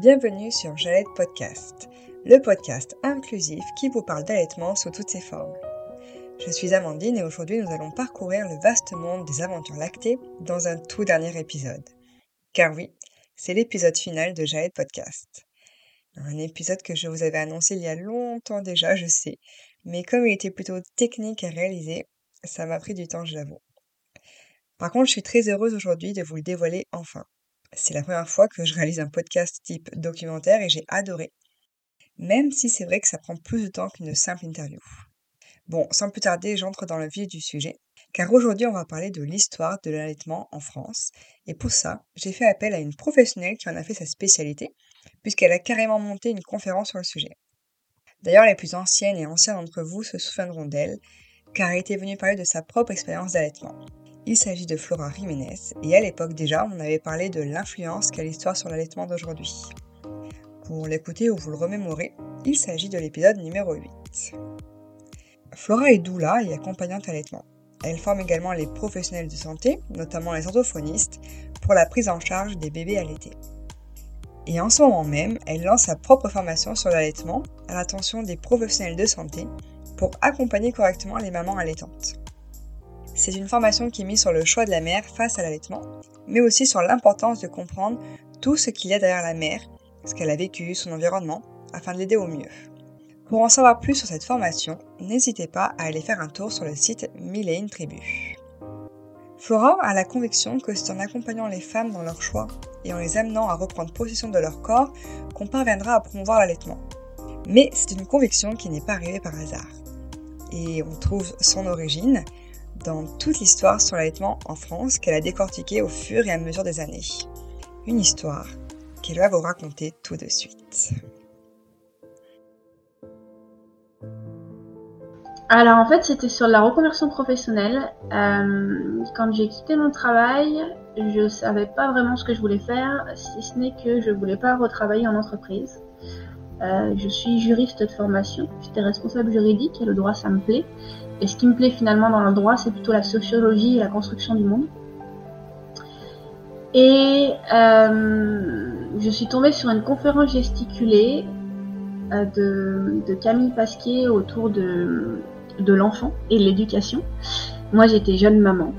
Bienvenue sur J'allais Podcast, le podcast inclusif qui vous parle d'allaitement sous toutes ses formes. Je suis Amandine et aujourd'hui nous allons parcourir le vaste monde des aventures lactées dans un tout dernier épisode. Car oui, c'est l'épisode final de J'allais Podcast. Un épisode que je vous avais annoncé il y a longtemps déjà, je sais, mais comme il était plutôt technique à réaliser, ça m'a pris du temps, je l'avoue. Par contre, je suis très heureuse aujourd'hui de vous le dévoiler enfin. C'est la première fois que je réalise un podcast type documentaire et j'ai adoré. Même si c'est vrai que ça prend plus de temps qu'une simple interview. Bon, sans plus tarder, j'entre dans le vif du sujet, car aujourd'hui on va parler de l'histoire de l'allaitement en France, et pour ça, j'ai fait appel à une professionnelle qui en a fait sa spécialité, puisqu'elle a carrément monté une conférence sur le sujet. D'ailleurs, les plus anciennes et anciens d'entre vous se souviendront d'elle, car elle était venue parler de sa propre expérience d'allaitement. Il s'agit de Flora Jiménez, et à l'époque déjà, on avait parlé de l'influence qu'a l'histoire sur l'allaitement d'aujourd'hui. Pour l'écouter ou vous le remémorer, il s'agit de l'épisode numéro 8. Flora est doula et accompagnante allaitement. Elle forme également les professionnels de santé, notamment les orthophonistes, pour la prise en charge des bébés allaités. Et en ce moment même, elle lance sa propre formation sur l'allaitement à l'attention des professionnels de santé pour accompagner correctement les mamans allaitantes. C'est une formation qui est mise sur le choix de la mère face à l'allaitement, mais aussi sur l'importance de comprendre tout ce qu'il y a derrière la mère, ce qu'elle a vécu, son environnement, afin de l'aider au mieux. Pour en savoir plus sur cette formation, n'hésitez pas à aller faire un tour sur le site Mille Tribu. Flora a la conviction que c'est en accompagnant les femmes dans leur choix et en les amenant à reprendre possession de leur corps qu'on parviendra à promouvoir l'allaitement. Mais c'est une conviction qui n'est pas arrivée par hasard. Et on trouve son origine dans toute l'histoire sur l'allaitement en France qu'elle a décortiquée au fur et à mesure des années. Une histoire qu'elle va vous raconter tout de suite. Alors en fait c'était sur la reconversion professionnelle. Euh, quand j'ai quitté mon travail, je savais pas vraiment ce que je voulais faire, si ce n'est que je voulais pas retravailler en entreprise. Euh, je suis juriste de formation, j'étais responsable juridique et le droit ça me plaît. Et ce qui me plaît finalement dans le droit, c'est plutôt la sociologie et la construction du monde. Et euh, je suis tombée sur une conférence gesticulée euh, de, Camille Pasquier autour de, l'enfant et de l'éducation. Moi, j'étais jeune maman.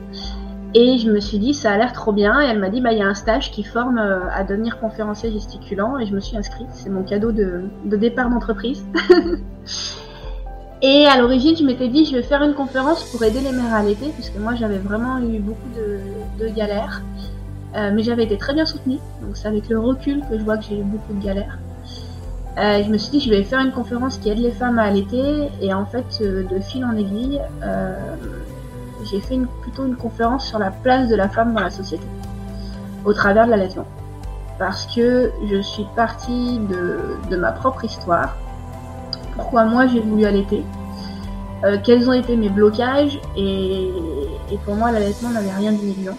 Et je me suis dit, ça a l'air trop bien. Et elle m'a dit, bah, il y a un stage qui forme euh, à devenir conférencier gesticulant. Et je me suis inscrite. C'est mon cadeau de, de départ d'entreprise. Et à l'origine, je m'étais dit, je vais faire une conférence pour aider les mères à allaiter, puisque moi, j'avais vraiment eu beaucoup de, galères. Euh, mais j'avais été très bien soutenue, donc c'est avec le recul que je vois que j'ai eu beaucoup de galères. Euh, je me suis dit, je vais faire une conférence qui aide les femmes à allaiter, et en fait, euh, de fil en aiguille, j'ai fait plutôt une conférence sur la place de la femme dans la société, au travers de l'allaitement. Parce que je suis partie de ma propre histoire, pourquoi moi j'ai voulu allaiter, euh, quels ont été mes blocages et, pour moi l'allaitement n'avait rien d'une.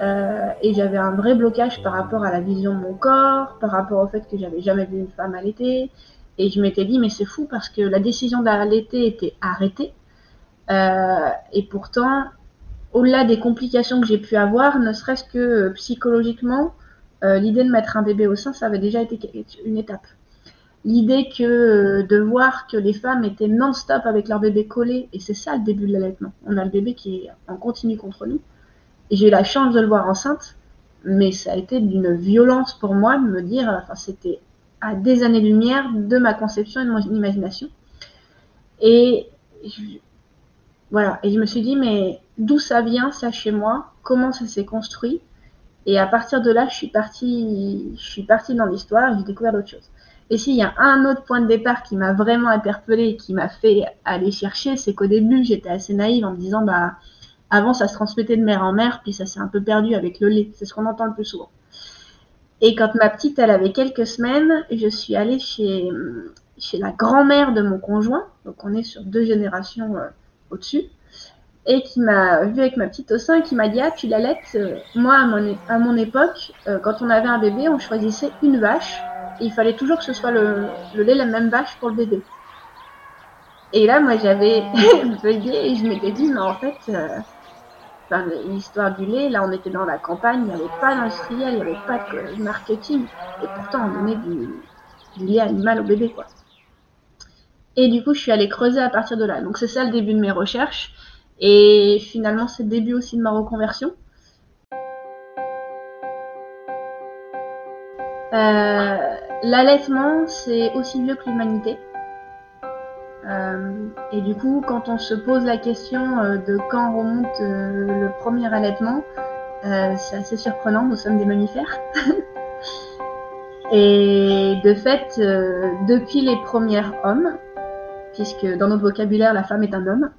Euh, et j'avais un vrai blocage par rapport à la vision de mon corps, par rapport au fait que j'avais jamais vu une femme allaiter. Et je m'étais dit, mais c'est fou parce que la décision d'allaiter était arrêtée. Euh, et pourtant, au-delà des complications que j'ai pu avoir, ne serait-ce que psychologiquement, l'idée de mettre un bébé au sein, ça avait déjà été une étape l'idée que euh, de voir que les femmes étaient non-stop avec leur bébé collé, et c'est ça le début de l'allaitement. On a le bébé qui est en continu contre nous. Et j'ai eu la chance de le voir enceinte, mais ça a été d'une violence pour moi de me dire, enfin c'était à des années-lumière de ma conception et de mon imagination. Et voilà, et je me suis dit, mais d'où ça vient ça chez moi? Comment ça s'est construit? Et à partir de là, je suis partie, je suis partie dans l'histoire j'ai découvert d'autres choses. Et s'il y a un autre point de départ qui m'a vraiment interpellée qui m'a fait aller chercher, c'est qu'au début, j'étais assez naïve en me disant, bah, avant, ça se transmettait de mère en mère, puis ça s'est un peu perdu avec le lait. C'est ce qu'on entend le plus souvent. Et quand ma petite, elle avait quelques semaines, je suis allée chez, chez la grand-mère de mon conjoint, donc on est sur deux générations euh, au-dessus, et qui m'a vu avec ma petite au sein et qui m'a dit Ah, tu l'allaites euh, Moi, à mon, à mon époque, euh, quand on avait un bébé, on choisissait une vache il fallait toujours que ce soit le, lait la même vache pour le bébé. Et là, moi, j'avais bugué et je m'étais dit, mais en fait, euh, enfin, l'histoire du lait, là on était dans la campagne, il n'y avait pas d'industriel, il n'y avait pas de marketing, et pourtant on donnait du, du lait animal au bébé, quoi. Et du coup, je suis allée creuser à partir de là. Donc c'est ça le début de mes recherches. Et finalement, c'est le début aussi de ma reconversion. Euh, L'allaitement, c'est aussi vieux que l'humanité. Euh, et du coup, quand on se pose la question euh, de quand remonte le premier allaitement, c'est assez surprenant, nous sommes des mammifères. et de fait, depuis les premiers hommes, puisque dans notre vocabulaire, la femme est un homme,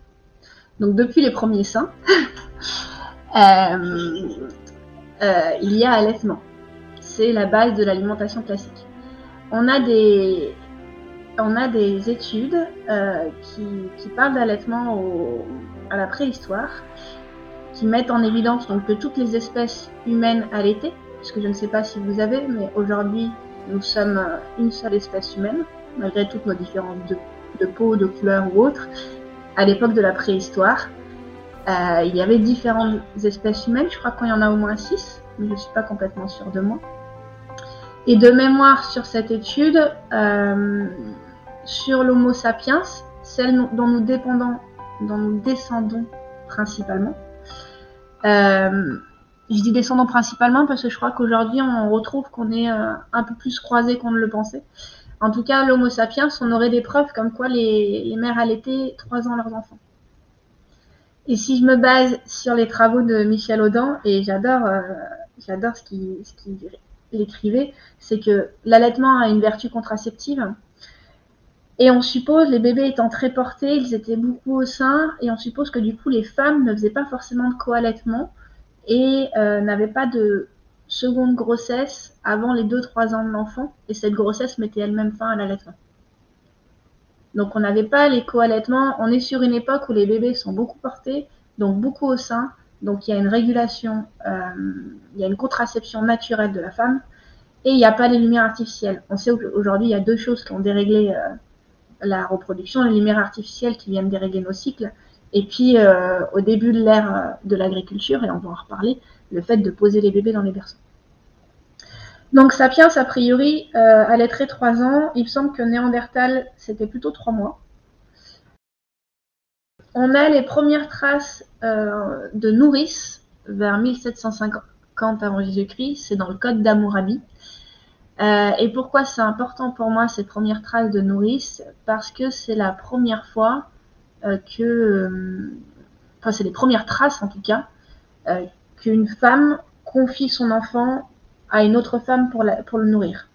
donc depuis les premiers seins, euh, il y a allaitement. C'est la base de l'alimentation classique. On a des, on a des études euh, qui, qui, parlent d'allaitement à la préhistoire, qui mettent en évidence donc que toutes les espèces humaines allaitaient, parce que je ne sais pas si vous avez, mais aujourd'hui nous sommes une seule espèce humaine, malgré toutes nos différences de, de peau, de couleur ou autre. À l'époque de la préhistoire, euh, il y avait différentes espèces humaines, je crois qu'il y en a au moins six, mais je ne suis pas complètement sûre de moi. Et de mémoire sur cette étude, euh, sur l'Homo sapiens, celle dont nous dépendons, dont nous descendons principalement. Euh, je dis descendons principalement parce que je crois qu'aujourd'hui on retrouve qu'on est un peu plus croisés qu'on ne le pensait. En tout cas, l'Homo sapiens, on aurait des preuves comme quoi les, mères allaitaient trois ans leurs enfants. Et si je me base sur les travaux de Michel Audin, et j'adore, euh, j'adore ce qu'il écrivait, c'est que l'allaitement a une vertu contraceptive. Et on suppose, les bébés étant très portés, ils étaient beaucoup au sein, et on suppose que du coup les femmes ne faisaient pas forcément de co-allaitement et euh, n'avaient pas de seconde grossesse avant les 2-3 ans de l'enfant, et cette grossesse mettait elle-même fin à l'allaitement. Donc on n'avait pas les co-allaitements, on est sur une époque où les bébés sont beaucoup portés, donc beaucoup au sein, donc il y a une régulation, euh, il y a une contraception naturelle de la femme, et il n'y a pas les lumières artificielles. On sait qu'aujourd'hui il y a deux choses qui ont déréglé euh, la reproduction, les lumières artificielles qui viennent dérégler nos cycles, et puis euh, au début de l'ère de l'agriculture, et on va en reparler, le fait de poser les bébés dans les berceaux. Donc Sapiens, a priori, euh, allaiterait 3 ans. Il me semble que Néandertal, c'était plutôt 3 mois. On a les premières traces euh, de nourrice vers 1750 avant Jésus-Christ. C'est dans le Code d'Hammurabi. Euh, et pourquoi c'est important pour moi ces premières traces de nourrice? Parce que c'est la première fois que, enfin c'est les premières traces en tout cas, qu'une femme confie son enfant à une autre femme pour, le nourrir.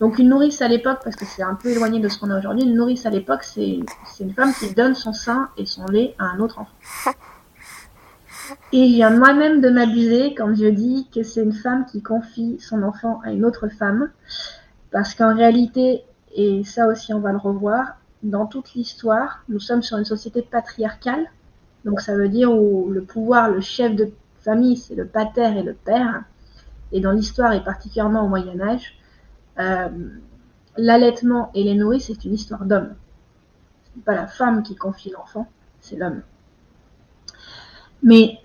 Donc une nourrice à l'époque, parce que c'est un peu éloigné de ce qu'on a aujourd'hui, une nourrice à l'époque, c'est une femme qui donne son sein et son lait à un autre enfant. Et je viens moi-même de m'abuser quand je dis que c'est une femme qui confie son enfant à une autre femme, parce qu'en réalité, et ça aussi on va le revoir, dans toute l'histoire, nous sommes sur une société patriarcale, donc ça veut dire où le pouvoir, le chef de famille, c'est le pater et le père, et dans l'histoire et particulièrement au Moyen Âge, euh, l'allaitement et les nourrices, c'est une histoire d'homme. Ce n'est pas la femme qui confie l'enfant, c'est l'homme. Mais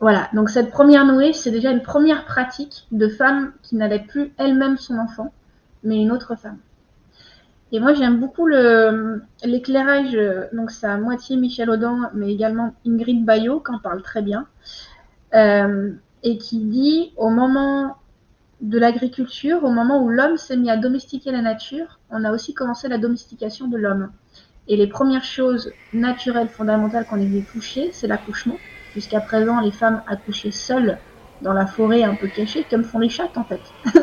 voilà, donc cette première nourrice, c'est déjà une première pratique de femme qui n'allait plus elle-même son enfant, mais une autre femme. Et moi, j'aime beaucoup l'éclairage, donc c'est à moitié Michel Audin, mais également Ingrid Bayot, qui en parle très bien, euh, et qui dit au moment de l'agriculture, au moment où l'homme s'est mis à domestiquer la nature, on a aussi commencé la domestication de l'homme. Et les premières choses naturelles, fondamentales qu'on ait toucher, c'est l'accouchement. Jusqu'à présent, les femmes accouchaient seules dans la forêt un peu cachée, comme font les chattes en fait.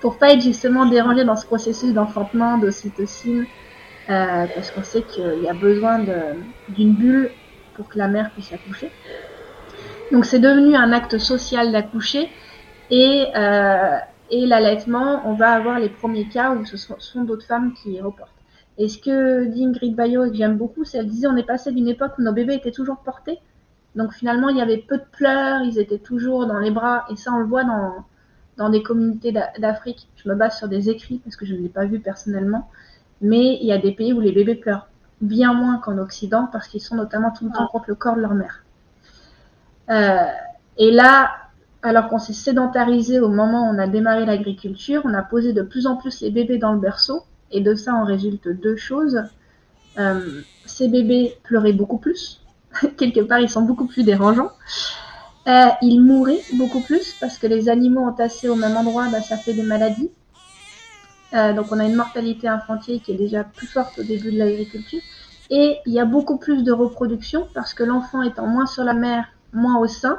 Pour pas être justement dérangées dans ce processus d'enfantement, d'ocytocine, euh, parce qu'on sait qu'il y a besoin d'une bulle pour que la mère puisse accoucher. Donc c'est devenu un acte social d'accoucher et, euh, et l'allaitement, on va avoir les premiers cas où ce sont, sont d'autres femmes qui reportent. Et ce que dit Ingrid Bayo et que j'aime beaucoup, c'est qu'elle disait on est passé d'une époque où nos bébés étaient toujours portés. Donc finalement, il y avait peu de pleurs, ils étaient toujours dans les bras. Et ça, on le voit dans, dans des communautés d'Afrique. Je me base sur des écrits parce que je ne l'ai pas vu personnellement. Mais il y a des pays où les bébés pleurent bien moins qu'en Occident parce qu'ils sont notamment tout le temps contre le corps de leur mère. Et là, alors qu'on s'est sédentarisé au moment où on a démarré l'agriculture, on a posé de plus en plus les bébés dans le berceau. Et de ça en résulte deux choses. Euh, ces bébés pleuraient beaucoup plus. Quelque part, ils sont beaucoup plus dérangeants. Euh, ils mouraient beaucoup plus parce que les animaux entassés au même endroit, bah, ça fait des maladies. Euh, donc on a une mortalité infantile qui est déjà plus forte au début de l'agriculture. Et il y a beaucoup plus de reproduction parce que l'enfant étant moins sur la mer, moins au sein,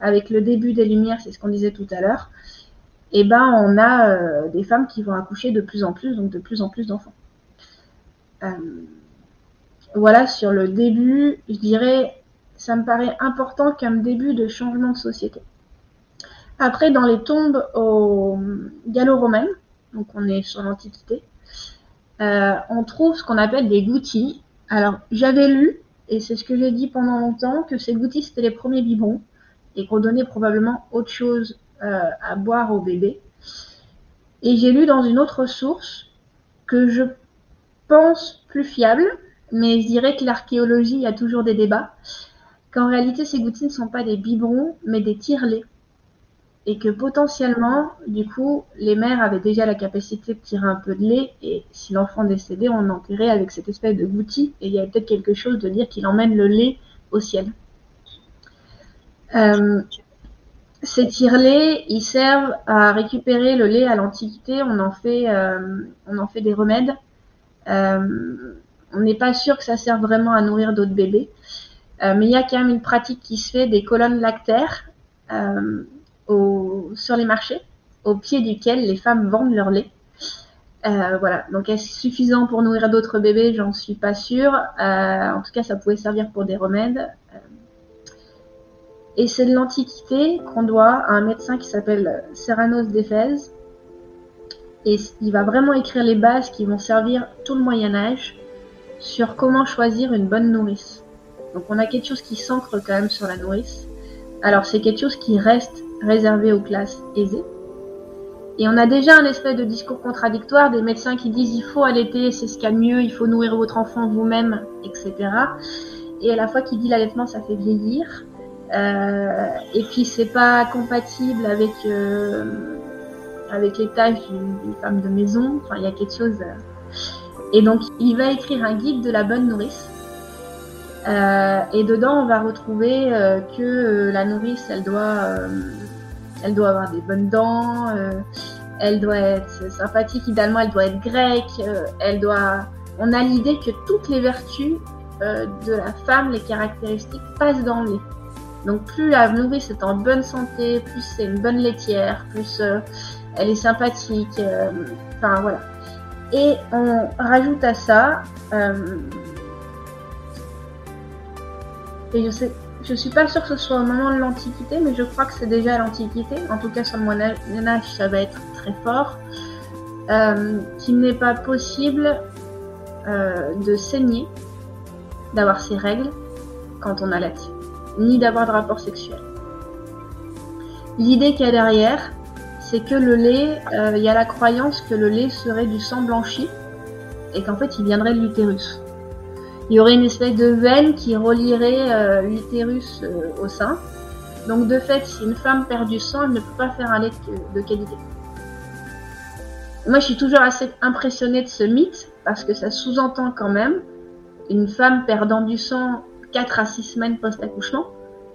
avec le début des lumières, c'est ce qu'on disait tout à l'heure, eh ben on a euh, des femmes qui vont accoucher de plus en plus, donc de plus en plus d'enfants. Euh, voilà sur le début, je dirais, ça me paraît important comme début de changement de société. Après, dans les tombes au gallo-romaines, donc on est sur l'Antiquité, euh, on trouve ce qu'on appelle des goutis. Alors, j'avais lu, et c'est ce que j'ai dit pendant longtemps, que ces goutis, c'était les premiers biberons et qu'on donnait probablement autre chose euh, à boire au bébé. Et j'ai lu dans une autre source que je pense plus fiable, mais je dirais que l'archéologie a toujours des débats, qu'en réalité ces gouttières ne sont pas des biberons, mais des tire-laits. Et que potentiellement, du coup, les mères avaient déjà la capacité de tirer un peu de lait, et si l'enfant décédait, on enterrait avec cette espèce de goutti, et il y avait peut-être quelque chose de dire qu'il emmène le lait au ciel. Euh, ces tire-laits, ils servent à récupérer le lait à l'Antiquité. On en fait, euh, on en fait des remèdes. Euh, on n'est pas sûr que ça serve vraiment à nourrir d'autres bébés, mais il y a quand même une pratique qui se fait des colonnes lactaires sur les marchés, au pied duquel les femmes vendent leur lait. voilà, donc est-ce suffisant pour nourrir d'autres bébés? J'en suis pas sûre. en tout cas, ça pouvait servir pour des remèdes. Et c'est de l'Antiquité qu'on doit à un médecin qui s'appelle Serranos d'Éphèse. Et il va vraiment écrire les bases qui vont servir tout le Moyen Âge sur comment choisir une bonne nourrice. Donc on a quelque chose qui s'ancre quand même sur la nourrice. Alors c'est quelque chose qui reste réservé aux classes aisées. Et on a déjà un espèce de discours contradictoire des médecins qui disent il faut allaiter, c'est ce qu'il y a de mieux, il faut nourrir votre enfant vous-même, etc. Et à la fois qui dit l'allaitement ça fait vieillir. Euh, et puis c'est pas compatible avec euh, avec les tâches d'une femme de maison. Enfin, il y a quelque chose. Euh. Et donc, il va écrire un guide de la bonne nourrice. Et dedans, on va retrouver que la nourrice, elle doit, elle doit avoir des bonnes dents, elle doit être sympathique. Idéalement, elle doit être grecque. elle doit. On a l'idée que toutes les vertus de la femme, les caractéristiques, passent dans le lait. Donc plus la nourrice est en bonne santé, plus c'est une bonne laitière, plus euh, elle est sympathique. Euh, enfin voilà. Et on rajoute à ça. Euh, et je sais, je suis pas sûre que ce soit au moment de l'Antiquité, mais je crois que c'est déjà à l'Antiquité. En tout cas sur le Moyen Âge, ça va être très fort. qu'il n'est pas possible de saigner, d'avoir ses règles quand on allait ni d'avoir de rapport sexuel. L'idée qu'il y a derrière, c'est que le lait, euh, il y a la croyance que le lait serait du sang blanchi et qu'en fait il viendrait de l'utérus. Il y aurait une espèce de veine qui relierait euh, l'utérus euh, au sein. Donc de fait, si une femme perd du sang, elle ne peut pas faire un lait de qualité. Moi, je suis toujours assez impressionnée de ce mythe parce que ça sous-entend quand même une femme perdant du sang 4 à 6 semaines post-accouchement,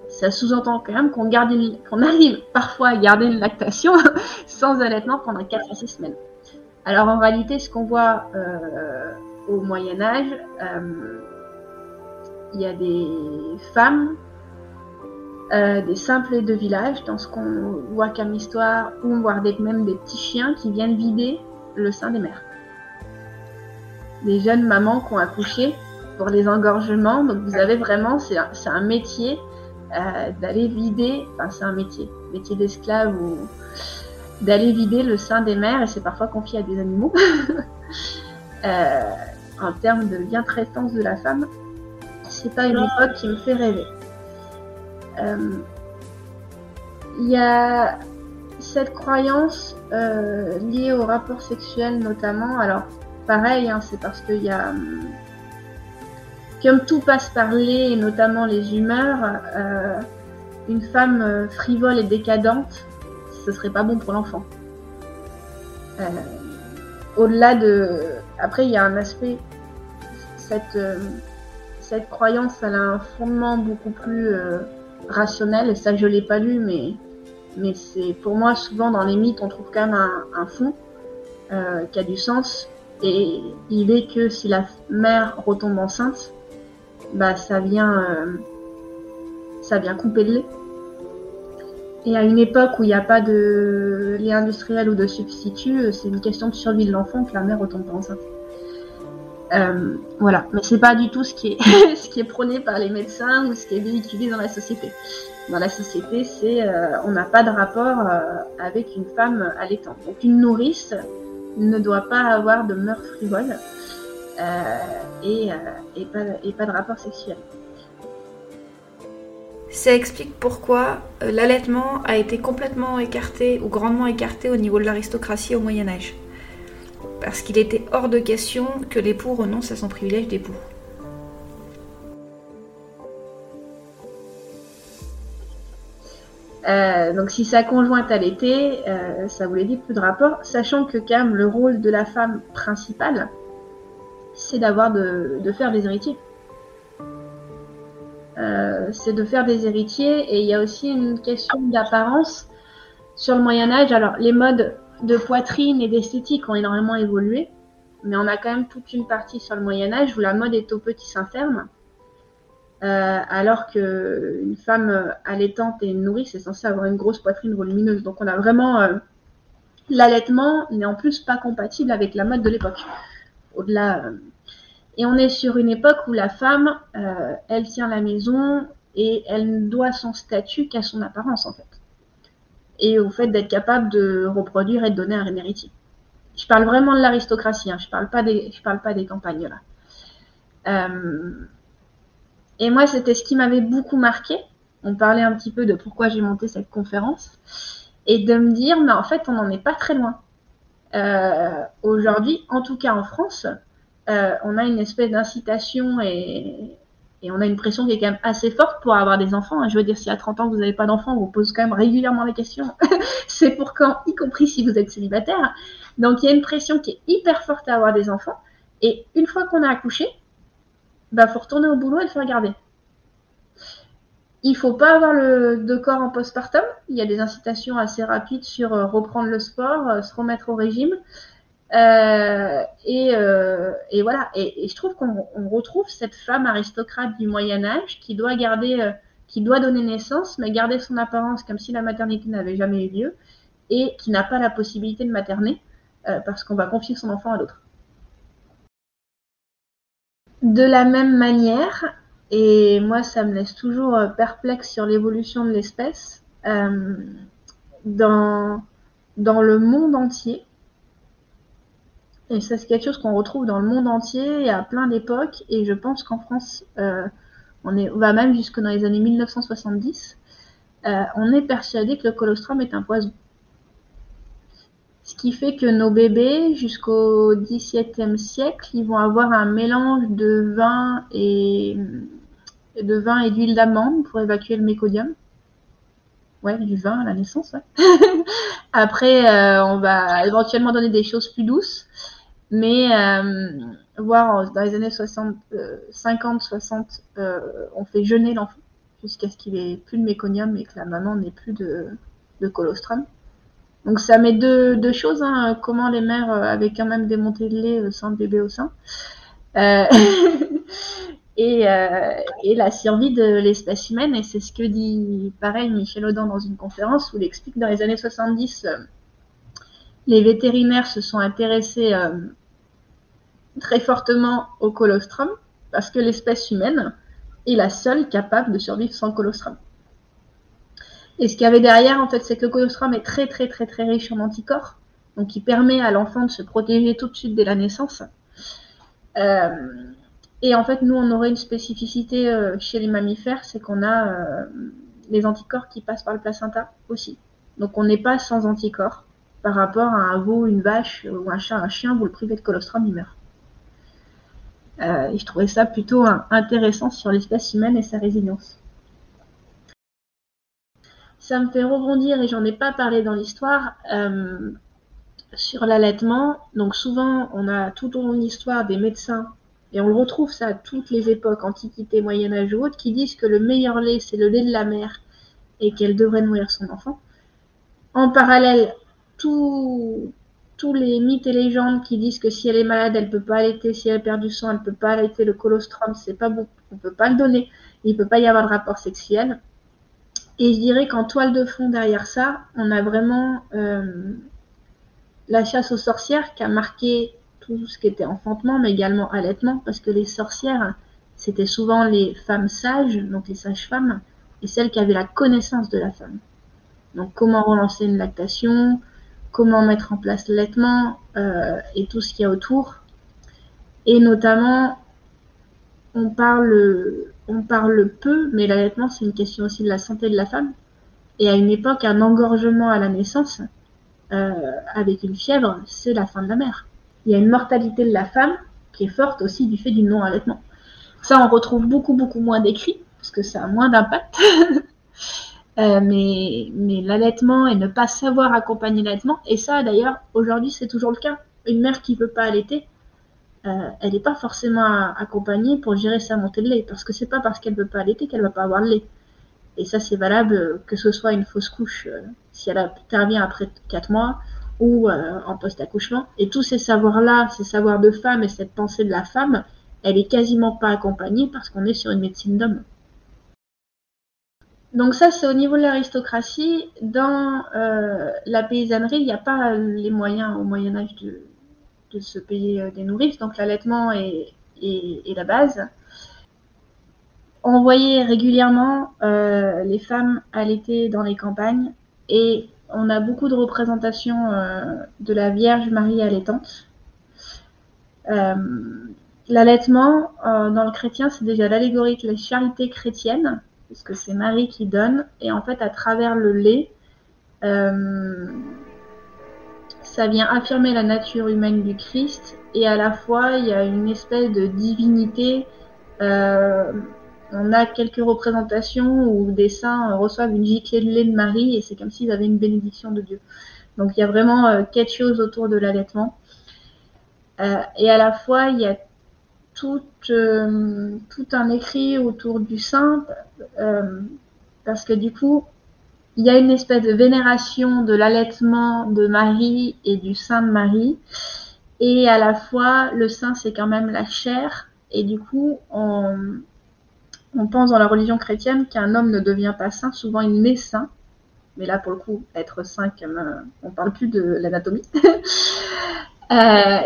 ça sous-entend quand même qu'on garde qu'on arrive parfois à garder une lactation sans allaitement pendant 4 à 6 semaines. Alors en réalité, ce qu'on voit euh, au Moyen Âge, il y a des femmes, euh, des simples de village, dans ce qu'on voit comme histoire, ou voire même des petits chiens qui viennent vider le sein des mères. Des jeunes mamans qui ont accouché pour les engorgements. Donc vous avez vraiment, c'est un, un, métier euh, d'aller vider, enfin c'est un métier, métier d'esclave ou d'aller vider le sein des mères et c'est parfois confié à des animaux. euh, en termes de bien-traitance de la femme, c'est pas une époque qui me fait rêver. Euh, il y a cette croyance euh, liée au rapport sexuel notamment. Alors pareil, hein, c'est parce qu'il y a hum, comme tout passe par les, et notamment les humeurs, euh, une femme frivole et décadente, ce serait pas bon pour l'enfant. Au-delà de. Après, il y a un aspect. Cette, cette croyance, elle a un fondement beaucoup plus rationnel, et ça, je l'ai pas lu, mais, c'est pour moi, souvent dans les mythes, on trouve quand même un, fond qui a du sens. Et il est que si la mère retombe enceinte, bah ça vient, euh, ça vient couper le lait. Et à une époque où il n'y a pas de lait industriel ou de substitut, euh, c'est une question de survie de l'enfant que la mère retombe enceinte. Euh, voilà, mais c'est pas du tout ce qui est prôné par les médecins ou ce qui est véhiculé dans la société. Dans la société, c'est on n'a pas de rapport avec une femme allaitante. Donc une nourrice ne doit pas avoir de mœurs frivoles euh, et, euh, pas, de rapport sexuel. Ça explique pourquoi euh, l'allaitement a été complètement écarté ou grandement écarté au niveau de l'aristocratie au Moyen Âge. Parce qu'il était hors de question que l'époux renonce à son privilège d'époux. Euh, donc si sa conjointe allaitait, euh, ça voulait dire plus de rapport, sachant que quand même le rôle de la femme principale, c'est d'avoir de, faire des héritiers. Euh, c'est de faire des héritiers et il y a aussi une question d'apparence sur le Moyen Âge. Alors les modes de poitrine et d'esthétique ont énormément évolué, mais on a quand même toute une partie sur le Moyen Âge où la mode est au petit sein ferme euh, alors qu'une femme allaitante et nourrice est censée avoir une grosse poitrine volumineuse. Donc on a vraiment euh, l'allaitement n'est en plus pas compatible avec la mode de l'époque. Au-delà, euh, et on est sur une époque où la femme, elle tient la maison et elle ne doit son statut qu'à son apparence en fait, et au fait d'être capable de reproduire et de donner un héritier. Je parle vraiment de l'aristocratie, hein. je parle pas des, parle pas des campagnes là. Et moi, c'était ce qui m'avait beaucoup marqué. On parlait un petit peu de pourquoi j'ai monté cette conférence. Et de me dire, mais en fait, on n'en est pas très loin. Euh, Aujourd'hui, en tout cas en France, euh, on a une espèce d'incitation et, et, on a une pression qui est quand même assez forte pour avoir des enfants. Je veux dire, si à 30 ans vous n'avez pas d'enfants, on vous pose quand même régulièrement la question. c'est pour quand, y compris si vous êtes célibataire. Donc il y a une pression qui est hyper forte à avoir des enfants. Et une fois qu'on a accouché, bah faut retourner au boulot et le faire garder. Il faut pas avoir le de corps en postpartum. Il y a des incitations assez rapides sur euh, reprendre le sport, euh, se remettre au régime. Euh, et, et, voilà. Et, je trouve qu'on retrouve cette femme aristocrate du Moyen Âge qui doit garder, qui doit donner naissance, mais garder son apparence comme si la maternité n'avait jamais eu lieu, et qui n'a pas la possibilité de materner parce qu'on va confier son enfant à d'autres. De la même manière, et moi ça me laisse toujours euh, perplexe sur l'évolution de l'espèce, euh, dans le monde entier, et ça c'est quelque chose qu'on retrouve dans le monde entier à plein d'époques, et je pense qu'en France, euh, on, est, va même jusque dans les années 1970, on est persuadé que le colostrum est un poison. Ce qui fait que nos bébés, jusqu'au XVIIe siècle, ils vont avoir un mélange de vin et de vin et d'huile d'amande pour évacuer le méconium. Ouais, du vin à la naissance. Après, euh, on va éventuellement donner des choses plus douces, mais euh, voir dans les années 60, 50, 60, on fait jeûner l'enfant jusqu'à ce qu'il ait plus de méconium et que la maman n'ait plus de, colostrum. Donc ça met deux, choses, hein, comment les mères euh, avaient quand même des montées de lait euh, sans le bébé au sein. Euh, et, la survie de l'espèce humaine. Et c'est ce que dit, pareil, Michel Audin dans une conférence où il explique que dans les années 70, les vétérinaires se sont intéressés très fortement au colostrum parce que l'espèce humaine est la seule capable de survivre sans colostrum. Et ce qu'il y avait derrière, en fait, c'est que le colostrum est très très très très riche en anticorps, donc il permet à l'enfant de se protéger tout de suite dès la naissance. Euh, et en fait, nous, on aurait une spécificité euh, chez les mammifères, c'est qu'on a euh, les anticorps qui passent par le placenta aussi. Donc on n'est pas sans anticorps par rapport à un veau, une vache ou un chat, un chien, vous le privez de colostrum, il meurt. et je trouvais ça plutôt intéressant sur l'espèce humaine et sa résilience. ça me fait rebondir, et j'en ai pas parlé dans l'histoire, euh, sur l'allaitement. Donc souvent, on a tout au long de l'histoire des médecins, et on le retrouve ça à toutes les époques, Antiquité, Moyen Âge ou autres, qui disent que le meilleur lait, c'est le lait de la mère, et qu'elle devrait nourrir son enfant. En parallèle, tous les mythes et légendes qui disent que si elle est malade, elle peut pas allaiter, si elle perd du sang, elle peut pas allaiter, le colostrum, c'est pas bon, on peut pas le donner, il peut pas y avoir de rapport sexuel. Et je dirais qu'en toile de fond derrière ça, on a vraiment euh, la chasse aux sorcières qui a marqué tout ce qui était enfantement, mais également allaitement, parce que les sorcières, c'était souvent les femmes sages, donc les sages-femmes, et celles qui avaient la connaissance de la femme. Donc comment relancer une lactation, comment mettre en place l'allaitement euh, et tout ce qu'il y a autour. Et notamment, on parle on parle peu, mais l'allaitement, c'est une question aussi de la santé de la femme. Et à une époque, un engorgement à la naissance, euh, avec une fièvre, c'est la fin de la mère. Il y a une mortalité de la femme qui est forte aussi du fait du non-allaitement. Ça, on retrouve beaucoup, beaucoup moins d'écrits, parce que ça a moins d'impact. euh, mais mais l'allaitement et ne pas savoir accompagner l'allaitement, et ça, d'ailleurs, aujourd'hui, c'est toujours le cas. Une mère qui ne veut pas allaiter, euh, elle n'est pas forcément accompagnée pour gérer sa montée de lait, parce que c'est pas parce qu'elle veut pas allaiter qu'elle va pas avoir de lait. Et ça, c'est valable que ce soit une fausse couche, euh, si elle intervient après 4 mois, ou euh, en post-accouchement. Et tous ces savoirs-là, ces savoirs de femme et cette pensée de la femme, elle est quasiment pas accompagnée parce qu'on est sur une médecine d'homme. Donc ça, c'est au niveau de l'aristocratie. Dans la paysannerie, il n'y a pas les moyens au Moyen Âge de, se payer euh, des nourrices, donc l'allaitement est, la base. On voyait régulièrement euh, les femmes allaiter dans les campagnes et on a beaucoup de représentations euh, de la Vierge Marie allaitante. L'allaitement dans le chrétien, c'est déjà l'allégorie de la charité chrétienne, puisque c'est Marie qui donne, et en fait, à travers le lait, ça vient affirmer la nature humaine du Christ et à la fois il y a une espèce de divinité. Euh, on a quelques représentations où des saints reçoivent une giclée de lait de Marie et c'est comme s'ils avaient une bénédiction de Dieu. Donc il y a vraiment euh, quelque chose autour de l'allaitement. Euh, et à la fois il y a tout, tout un écrit autour du saint parce que du coup il y a une espèce de vénération de l'allaitement de Marie et du sein de Marie. Et à la fois, le sein, c'est quand même la chair. Et du coup, on, on pense dans la religion chrétienne qu'un homme ne devient pas saint, souvent il naît saint. Mais là, pour le coup, être saint, on parle plus de l'anatomie. euh,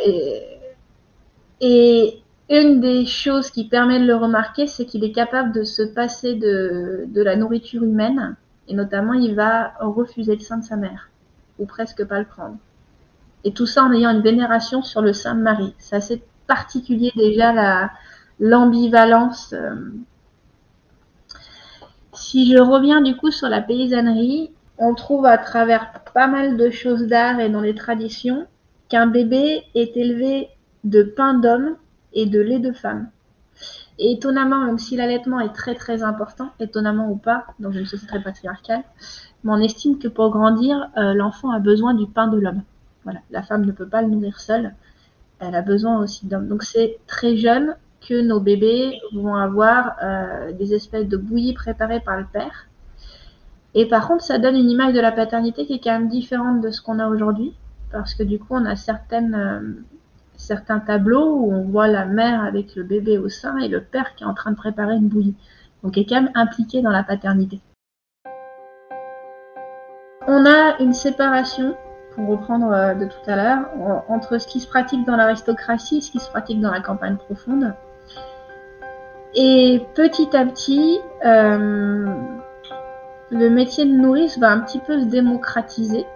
une des choses qui permet de le remarquer, c'est qu'il est capable de se passer de, la nourriture humaine et notamment, il va refuser le sein de sa mère, ou presque pas le prendre. Et tout ça en ayant une vénération sur le sein de Marie. C'est assez particulier déjà la, l'ambivalence. Euh. Si je reviens du coup sur la paysannerie, on trouve à travers pas mal de choses d'art et dans les traditions qu'un bébé est élevé de pain d'homme et de lait de femme. Et étonnamment, même si l'allaitement est très très important, étonnamment ou pas, dans une société très patriarcale, mais on estime que pour grandir, euh, l'enfant a besoin du pain de l'homme. Voilà, la femme ne peut pas le nourrir seule, elle a besoin aussi d'homme. Donc c'est très jeune que nos bébés vont avoir euh, des espèces de bouillies préparées par le père. Et par contre, ça donne une image de la paternité qui est quand même différente de ce qu'on a aujourd'hui, parce que du coup, on a certaines euh, certains tableaux où on voit la mère avec le bébé au sein et le père qui est en train de préparer une bouillie. Donc est quand même impliqué dans la paternité. On a une séparation, pour reprendre euh, de tout à l'heure, entre ce qui se pratique dans l'aristocratie et ce qui se pratique dans la campagne profonde. Et petit à petit, euh, le métier de nourrice va un petit peu se démocratiser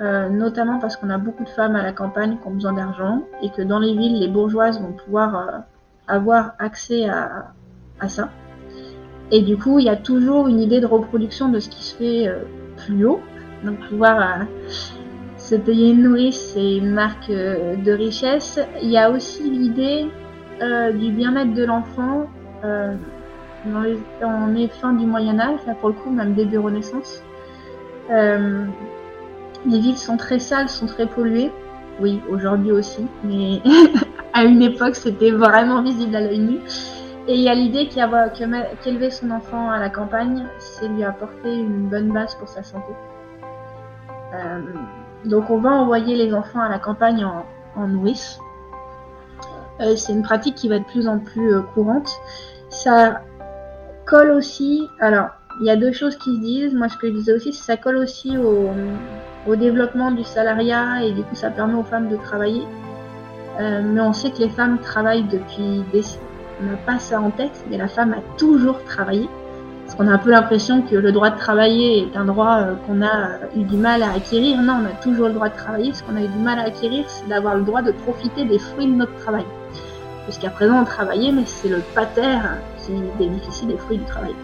euh, notamment parce qu'on a beaucoup de femmes à la campagne qui ont besoin d'argent et que dans les villes, les bourgeoises vont pouvoir euh, avoir accès à, ça. Et du coup, il y a toujours une idée de reproduction de ce qui se fait euh, plus haut. Donc pouvoir se payer une nourrice, c'est une marque de richesse. Il y a aussi l'idée du bien-être de l'enfant on est fin du Moyen Âge, là pour le coup, même début Renaissance. Les villes sont très sales, sont très polluées. Oui, aujourd'hui aussi, mais à une époque, c'était vraiment visible à l'œil nu. Et il y a l'idée qu'élever son enfant à la campagne, c'est lui apporter une bonne base pour sa santé. Euh, donc on va envoyer les enfants à la campagne en, en. Euh, c'est une pratique qui va de plus en plus euh, courante. Ça colle aussi. Alors, il y a deux choses qui se disent. Moi, ce que je disais aussi, c'est que ça colle aussi au, au, développement du salariat et du coup, ça permet aux femmes de travailler. Euh, mais on sait que les femmes travaillent depuis des. On n'a pas ça en tête, mais la femme a toujours travaillé. Parce qu'on a un peu l'impression que le droit de travailler est un droit euh, qu'on a eu du mal à acquérir. Non, on a toujours le droit de travailler. Ce qu'on a eu du mal à acquérir, c'est d'avoir le droit de profiter des fruits de notre travail. Jusqu'à présent, on travaillait, mais c'est le pater qui bénéficie des fruits du travail.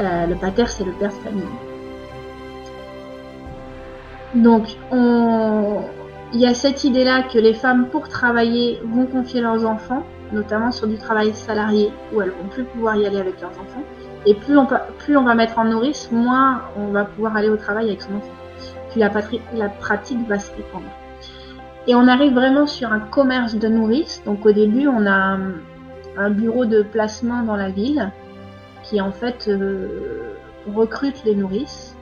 Euh, le pater, c'est le père de famille. Donc, il y a cette idée-là que les femmes, pour travailler, vont confier leurs enfants, notamment sur du travail salarié, où elles vont plus pouvoir y aller avec leurs enfants. Et plus on, va mettre en nourrice, moins on va pouvoir aller au travail avec son enfant. Puis la, pratique va se répandre. Et on arrive vraiment sur un commerce de nourrices. Donc au début, on a un bureau de placement dans la ville qui en fait euh, recrute les nourrices.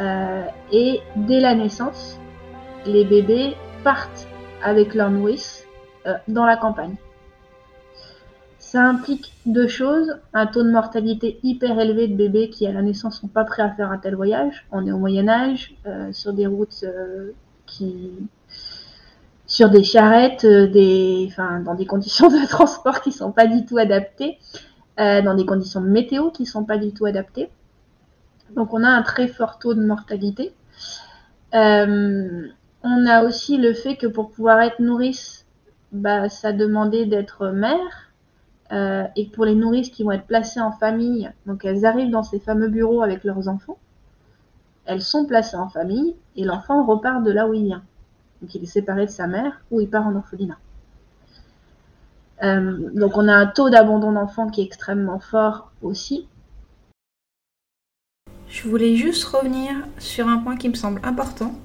Euh, et dès la naissance, les bébés partent avec leurs nourrices euh, dans la campagne. Ça implique deux choses, un taux de mortalité hyper élevé de bébés qui à la naissance sont pas prêts à faire un tel voyage. On est au Moyen Âge, sur des routes qui sur des charrettes, euh, dans des conditions de transport qui sont pas du tout adaptées, euh, dans des conditions de météo qui sont pas du tout adaptées. Donc on a un très fort taux de mortalité. Euh, on a aussi le fait que pour pouvoir être nourrice, bah, ça demandait d'être mère. Euh, et pour les nourrices qui vont être placées en famille, donc elles arrivent dans ces fameux bureaux avec leurs enfants, elles sont placées en famille et l'enfant repart de là où il vient. Donc il est séparé de sa mère ou il part en orphelinat. Euh, donc on a un taux d'abandon d'enfants qui est extrêmement fort aussi. Je voulais juste revenir sur un point qui me semble important.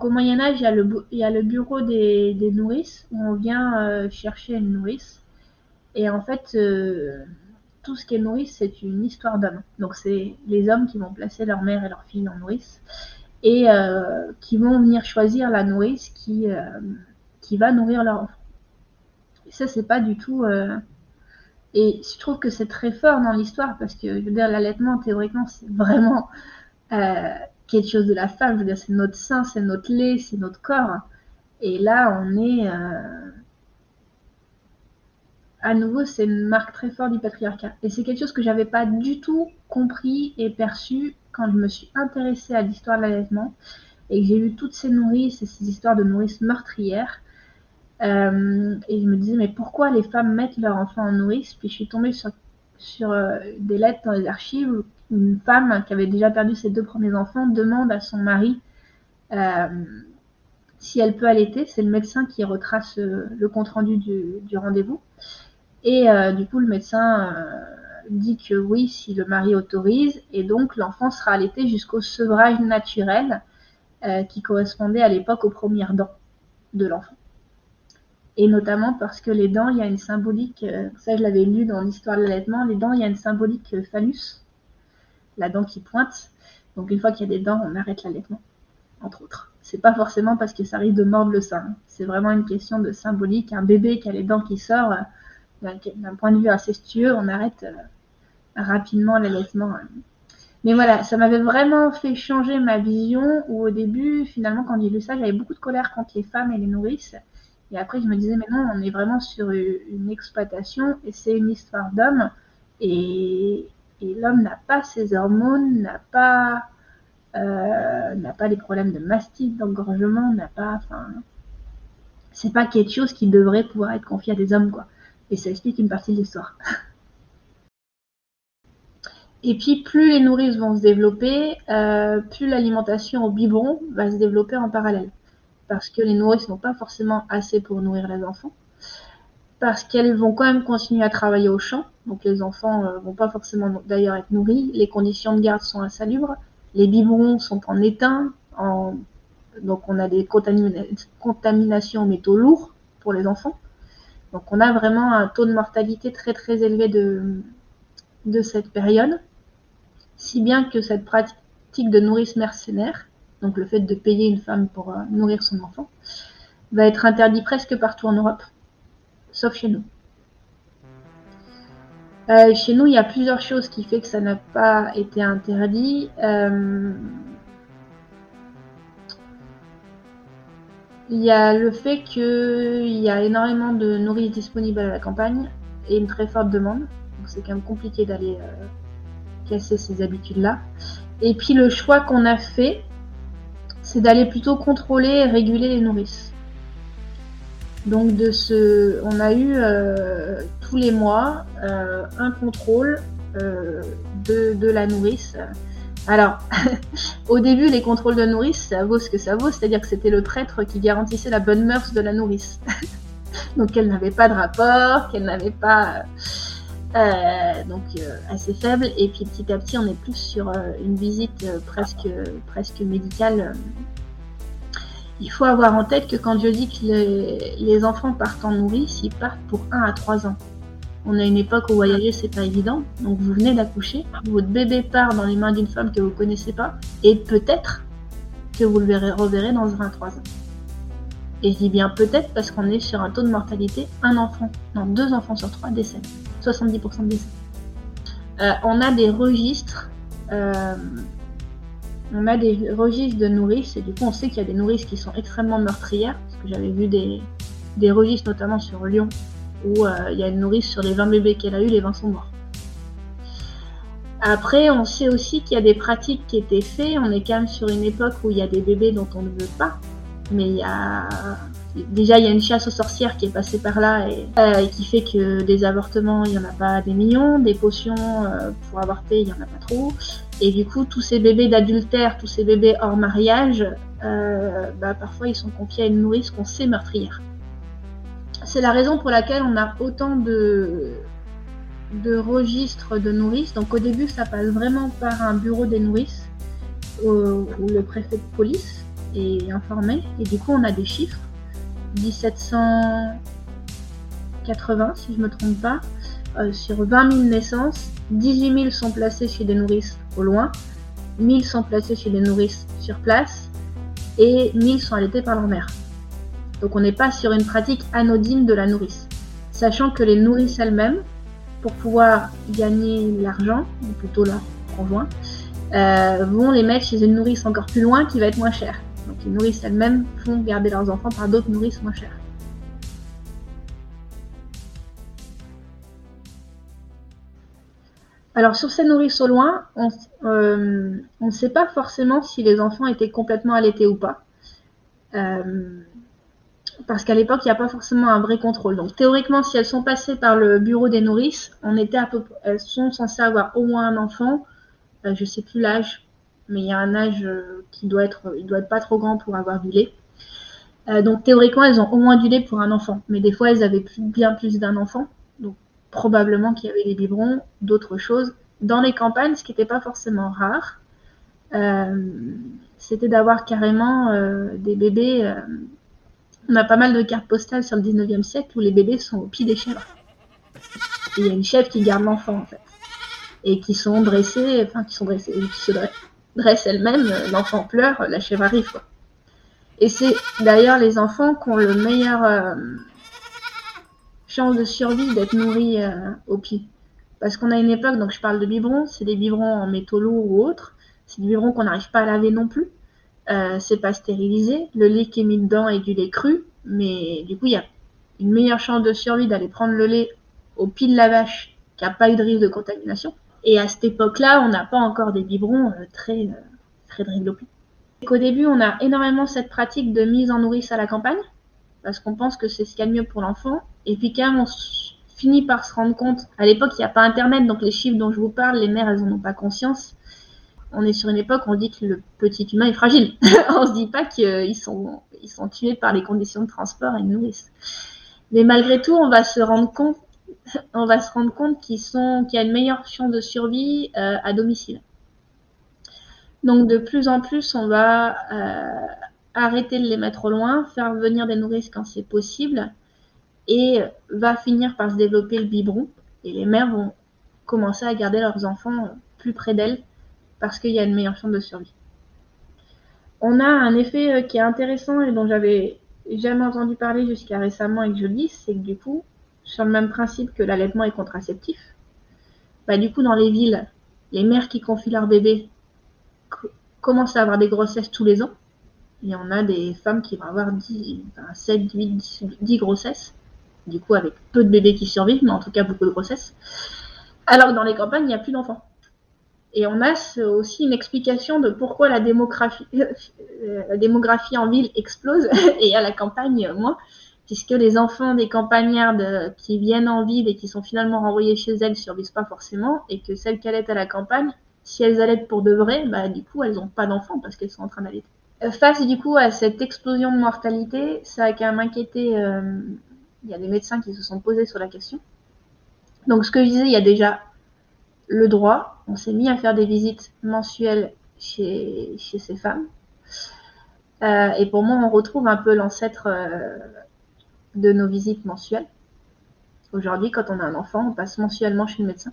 au Moyen Âge, il y a le, bureau des, nourrices où on vient euh, chercher une nourrice. Et en fait, euh, tout ce qui est nourrice, c'est une histoire d'hommes. Donc c'est les hommes qui vont placer leur mère et leur fille en nourrice et euh, qui vont venir choisir la nourrice qui, va nourrir leur enfant. Ça, c'est pas du tout. Euh, et je trouve que c'est très fort dans l'histoire parce que, je veux dire, l'allaitement, théoriquement, c'est vraiment quelque chose de la femme. Je veux dire, c'est notre sein, c'est notre lait, c'est notre corps. Et là, on est. à nouveau, c'est une marque très forte du patriarcat. Et c'est quelque chose que j'avais pas du tout compris et perçu quand je me suis intéressée à l'histoire de l'allaitement et que j'ai lu toutes ces nourrices et ces histoires de nourrices meurtrières. Euh, et je me disais, mais pourquoi les femmes mettent leur enfant en nourrice? Puis je suis tombée sur, sur euh, des lettres dans les archives où une femme qui avait déjà perdu ses deux premiers enfants demande à son mari euh, si elle peut allaiter. C'est le médecin qui retrace le compte-rendu du, du rendez-vous. Et du coup, le médecin dit que oui si le mari autorise et donc l'enfant sera allaité jusqu'au sevrage naturel euh, qui correspondait à l'époque aux premières dents de l'enfant. Et notamment parce que les dents, il y a une symbolique, euh, ça je l'avais lu dans l'histoire de l'allaitement, les dents, il y a une symbolique euh, phallus, la dent qui pointe. Donc une fois qu'il y a des dents, on arrête l'allaitement, entre autres. C'est pas forcément parce que ça risque de mordre le sein. C'est vraiment une question de symbolique. Un bébé qui a les dents qui sortent, d'un point de vue incestueux, on arrête rapidement l'allaitement. Mais voilà, ça m'avait vraiment fait changer ma vision où au début, finalement, quand j'ai lu ça, j'avais beaucoup de colère contre les femmes et les nourrices. Et après, je me disais, mais non, on est vraiment sur une exploitation et c'est une histoire d'homme. Et, l'homme n'a pas ses hormones, n'a pas, euh, n'a pas les problèmes de mastite, d'engorgement, n'a pas, enfin, c'est pas quelque chose qui devrait pouvoir être confié à des hommes, quoi. Et ça explique une partie de l'histoire. Et puis plus les nourrices vont se développer, euh, plus l'alimentation au biberon va se développer en parallèle. Parce que les nourrices n'ont pas forcément assez pour nourrir les enfants. parce qu'elles vont quand même continuer à travailler au champ. Donc les enfants euh, vont pas forcément d'ailleurs être nourris. Les conditions de garde sont insalubres. Les biberons sont en éteint. En... Donc on a des contaminations aux métaux lourds pour les enfants. Donc on a vraiment un taux de mortalité très très élevé de, de cette période. Si bien que cette pratique de nourrice mercenaire, donc le fait de payer une femme pour euh, nourrir son enfant, va être interdit presque partout en Europe, sauf chez nous. Euh, chez nous, il y a plusieurs choses qui font que ça n'a pas été interdit. Euh, il y a le fait qu'il y a énormément de nourrice disponible à la campagne et une très forte demande. Donc c'est quand même compliqué d'aller casser ces habitudes-là. Et puis le choix qu'on a fait, c'est d'aller plutôt contrôler et réguler les nourrices. Donc de ce, on a eu euh, tous les mois euh, un contrôle euh, de, la nourrice. Alors, au début, les contrôles de nourrice, ça vaut ce que ça vaut, c'est-à-dire que c'était le prêtre qui garantissait la bonne mœurs de la nourrice. donc qu'elle n'avait pas de rapport, qu'elle n'avait pas... donc assez faible et puis petit à petit on est plus sur une visite presque médicale il faut avoir en tête que quand je dis que les, enfants partent en nourrice, ils partent pour 1 à 3 ans. On a une époque où voyager c'est pas évident, donc vous venez d'accoucher, votre bébé part dans les mains d'une femme que vous connaissez pas, et peut-être que vous le verrez, reverrez dans 1 à 3 ans. Et je dis bien peut-être parce qu'on est sur un taux de mortalité, un enfant, non deux enfants sur trois décèdent, 70% de décès. Euh, on a des registres euh, on a des registres de nourrices et du coup on sait qu'il y a des nourrices qui sont extrêmement meurtrières parce que j'avais vu des, des registres notamment sur Lyon où euh, il y a une nourrice sur les 20 bébés qu'elle a eu, les 20 sont morts. Après, on sait aussi qu'il y a des pratiques qui étaient faites. On est quand même sur une époque où il y a des bébés dont on ne veut pas. Mais il y a déjà il y a une chasse aux sorcières qui est passée par là et, euh, qui fait que des avortements il y en a pas des millions, des potions euh, pour avorter il y en a pas trop. Et du coup, tous ces bébés d'adultère, tous ces bébés hors mariage, euh, bah, parfois ils sont confiés à une nourrice qu'on sait meurtrière. C'est la raison pour laquelle on a autant de registres de nourrices. Donc au début, ça passe vraiment par un bureau des nourrices où, le préfet de police est informé. Et du coup, on a des chiffres. 1780, si je ne me trompe pas, euh, sur 20 000 naissances, 18 000 sont placées chez des nourrices au loin, 1000 sont placés chez des nourrices sur place et 1000 sont allaités par leur mère. Donc on n'est pas sur une pratique anodine de la nourrice. Sachant que les nourrices elles-mêmes, pour pouvoir gagner l'argent, ou plutôt leur conjoint, euh, vont les mettre chez une nourrice encore plus loin qui va être moins chère. Donc les nourrices elles-mêmes font garder leurs enfants par d'autres nourrices moins chères. Alors sur ces nourrices au loin, on euh, ne sait pas forcément si les enfants étaient complètement allaités ou pas. Euh, parce qu'à l'époque, il n'y a pas forcément un vrai contrôle. Donc théoriquement, si elles sont passées par le bureau des nourrices, elles sont censées avoir au moins un enfant. Je euh, je sais plus l'âge, mais il y a un âge qui doit être, être pas trop grand pour avoir du lait. donc théoriquement, elles ont au moins du lait pour un enfant. Mais des fois, elles avaient bien plus d'un enfant probablement qu'il y avait des biberons, d'autres choses. Dans les campagnes, ce qui n'était pas forcément rare, euh, c'était d'avoir carrément euh, des bébés. Euh, on a pas mal de cartes postales sur le 19e siècle où les bébés sont au pied des chèvres. il y a une chèvre qui garde l'enfant en fait. Et qui sont dressés, enfin qui sont dressés, qui se dressent elles-mêmes, l'enfant pleure, la chèvre arrive quoi. Et c'est d'ailleurs les enfants qui ont le meilleur chance de survie d'être nourri euh, au pied. Parce qu'on a une époque, donc je parle de biberons, c'est des biberons en métaux lourds ou autres, c'est des biberons qu'on n'arrive pas à laver non plus. Euh, c'est pas stérilisé, le lait qui est mis dedans est du lait cru, mais du coup il y a une meilleure chance de survie d'aller prendre le lait au pied de la vache qui n'a pas eu de risque de contamination. Et à cette époque-là, on n'a pas encore des biberons euh, très, très développés. Au début, on a énormément cette pratique de mise en nourrice à la campagne, parce qu'on pense que c'est ce qu'il y a de mieux pour l'enfant. Et puis quand même, on finit par se rendre compte, à l'époque, il n'y a pas Internet, donc les chiffres dont je vous parle, les mères, elles n'en ont pas conscience. On est sur une époque où on dit que le petit humain est fragile. on se dit pas qu'ils sont, ils sont tués par les conditions de transport et de nourrice. Mais malgré tout, on va se rendre compte, on va se rendre compte qu'il y a une meilleure chance de survie euh, à domicile. Donc de plus en plus, on va euh, arrêter de les mettre au loin, faire venir des nourrices quand c'est possible, et va finir par se développer le biberon. Et les mères vont commencer à garder leurs enfants plus près d'elles parce qu'il y a une meilleure chance de survie. On a un effet euh, qui est intéressant et dont j'avais jamais entendu parler jusqu'à récemment et que c'est que du coup, sur le même principe que l'allaitement est contraceptif, bah du coup dans les villes, les mères qui confient leur bébé commencent à avoir des grossesses tous les ans. Y en a des femmes qui vont avoir 10, 7, 8, 10 grossesses, du coup avec peu de bébés qui survivent, mais en tout cas beaucoup de grossesses. Alors que dans les campagnes, il n'y a plus d'enfants. Et on a aussi une explication de pourquoi la démographie, la démographie en ville explose et à la campagne moins, puisque les enfants des campagnardes qui viennent en ville et qui sont finalement renvoyés chez elles ne survivent pas forcément, et que celles qui allaitent à la campagne, si elles allaitent pour de vrai, bah, du coup, elles n'ont pas d'enfants parce qu'elles sont en train d'allaiter. Euh, face du coup à cette explosion de mortalité, ça a quand même inquiété. Euh, il y a des médecins qui se sont posés sur la question. Donc, ce que je disais, il y a déjà le droit. On s'est mis à faire des visites mensuelles chez, ces femmes. Euh, et pour moi, on retrouve un peu l'ancêtre de nos visites mensuelles. Aujourd'hui, quand on a un enfant, on passe mensuellement chez le médecin.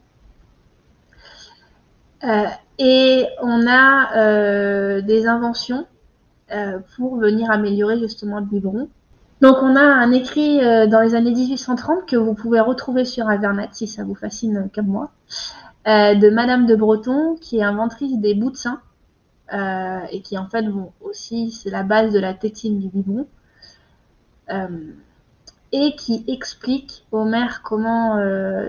Euh, et on a des inventions pour venir améliorer justement le biberon. Donc on a un écrit dans les années 1830 que vous pouvez retrouver sur Internet si ça vous fascine comme moi, euh, de Madame de Breton, qui est inventrice des bouts de sein, euh, et qui en fait vont aussi, c'est la base de la tétine du biberon, euh, et qui explique aux mères comment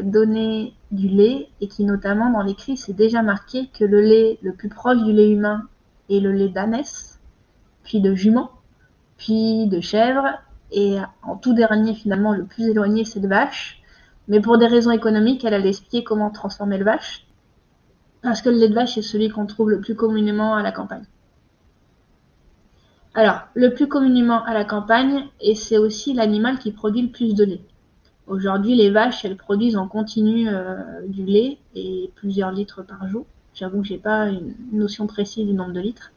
donner du lait, et qui notamment dans l'écrit c'est déjà marqué que le lait le plus proche du lait humain est le lait d'ânesse, puis de jument, puis de chèvre, et en tout dernier finalement le plus éloigné c'est de vache. Mais pour des raisons économiques, elle a expliqué comment transformer le vache. Parce que le lait de vache est celui qu'on trouve le plus communément à la campagne. Alors, le plus communément à la campagne, et c'est aussi l'animal qui produit le plus de lait. Aujourd'hui, les vaches, elles produisent en continu euh, du lait et plusieurs litres par jour. J'avoue que j'ai pas une notion précise du nombre de litres.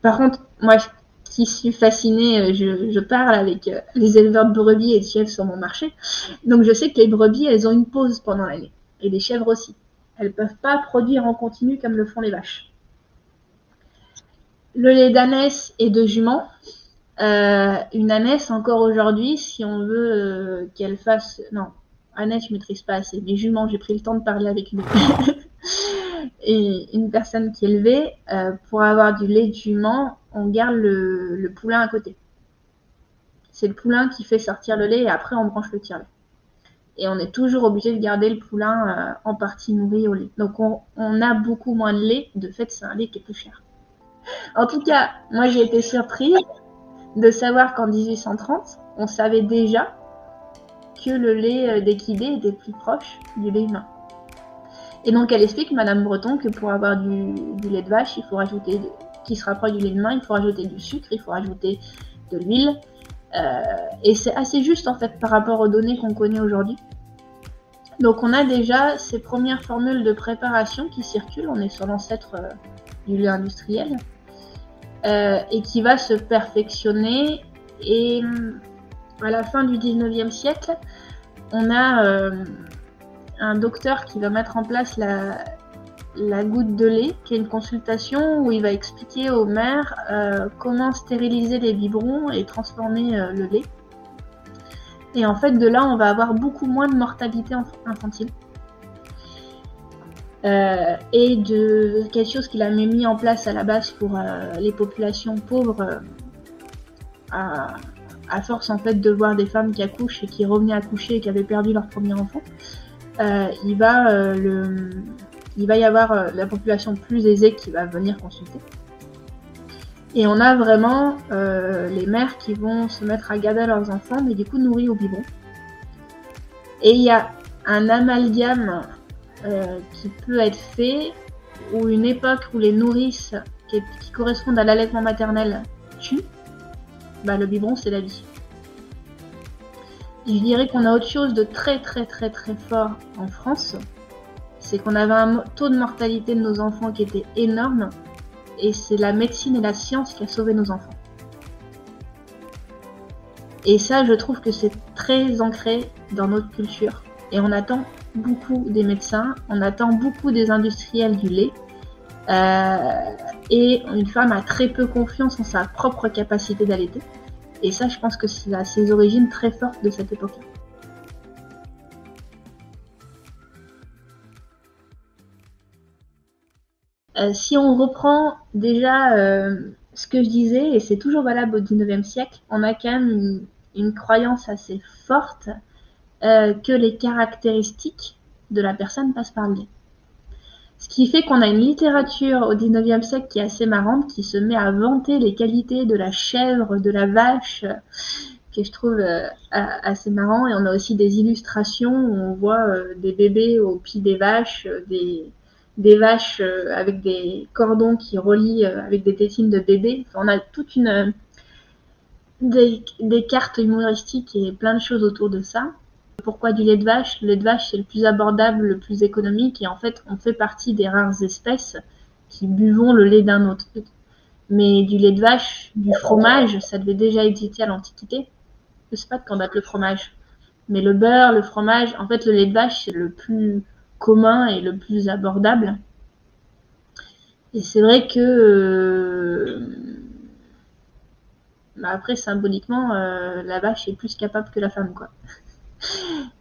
Par contre, moi, qui suis fascinée, euh, je, parle avec euh, les éleveurs de brebis et de chèvres sur mon marché. Donc je sais que les brebis, elles ont une pause pendant l'année. Et les chèvres aussi. Elles ne peuvent pas produire en continu comme le font les vaches. Le lait d'ânesse et de jument. Euh, une ânesse, encore aujourd'hui, si on veut qu'elle fasse... Non, ânesse, je ne maîtrise pas assez. Mais jument, j'ai pris le temps de parler avec une... et une personne qui élevait, euh, pour avoir du lait de jument, on garde le, poulain à côté. C'est le poulain qui fait sortir le lait et après on branche le tire-lait. Et on est toujours obligé de garder le poulain euh, en partie nourri au lait. Donc on, a beaucoup moins de lait, de fait c'est un lait qui est plus cher. En tout cas, moi j'ai été surprise de savoir qu'en 1830, on savait déjà que le lait euh, d'équidé était plus proche du lait humain. Et donc elle explique, Madame Breton, que pour avoir du, lait de vache, il faut rajouter, qui se rapproche du lait de il faut rajouter du sucre, il faut rajouter de l'huile. Euh, et c'est assez juste en fait par rapport aux données qu'on connaît aujourd'hui. Donc on a déjà ces premières formules de préparation qui circulent, on est sur l'ancêtre euh, du lait industriel, euh, et qui va se perfectionner. Et à la fin du 19e siècle, on a un docteur qui va mettre en place la, goutte de lait, qui est une consultation où il va expliquer aux mères euh, comment stériliser les biberons et transformer euh, le lait. Et en fait, de là, on va avoir beaucoup moins de mortalité infantile. Euh, et de quelque chose qu'il a mis en place à la base pour les populations pauvres, à, à, force en fait de voir des femmes qui accouchent et qui revenaient accoucher et qui avaient perdu leur premier enfant. Euh, il, va, euh, le, il va y avoir euh, la population plus aisée qui va venir consulter. Et on a vraiment les mères qui vont se mettre à garder leurs enfants, mais du coup nourris au biberon. Et il y a un amalgame qui peut être fait, ou une époque où les nourrices qui, correspondent à l'allaitement maternel tuent, bah, le biberon c'est la vie. je dirais qu'on a autre chose de très très très très fort en France. C'est qu'on avait un taux de mortalité de nos enfants qui était énorme. Et c'est la médecine et la science qui a sauvé nos enfants. Et ça, je trouve que c'est très ancré dans notre culture. Et on attend beaucoup des médecins, on attend beaucoup des industriels du lait. Euh, et une femme a très peu confiance en sa propre capacité d'allaiter. Et ça, je pense que c'est ses origines très fortes de cette époque-là. Euh, si on reprend déjà euh, ce que je disais, et c'est toujours valable au 19e siècle, on a quand même une, croyance assez forte euh, que les caractéristiques de la personne passent par le lait. Ce qui fait qu'on a une littérature au 19e siècle qui est assez marrante, qui se met à vanter les qualités de la chèvre, de la vache, que je trouve assez marrant. Et on a aussi des illustrations où on voit des bébés au pied des vaches, des, des vaches euh, avec des cordons qui relient euh, avec des tétines de bébés. on a toute une euh, des, cartes humoristiques et plein de choses autour de ça. Pourquoi du lait de vache Le lait de vache c'est le plus abordable, le plus économique et en fait on fait partie des rares espèces qui buvons le lait d'un autre. Mais du lait de vache, du fromage, ça devait déjà exister à l'Antiquité. Je sais pas de quand date le fromage. Mais le beurre, le fromage, en fait le lait de vache c'est le plus commun et le plus abordable. Et c'est vrai que euh, bah après symboliquement euh, la vache est plus capable que la femme quoi.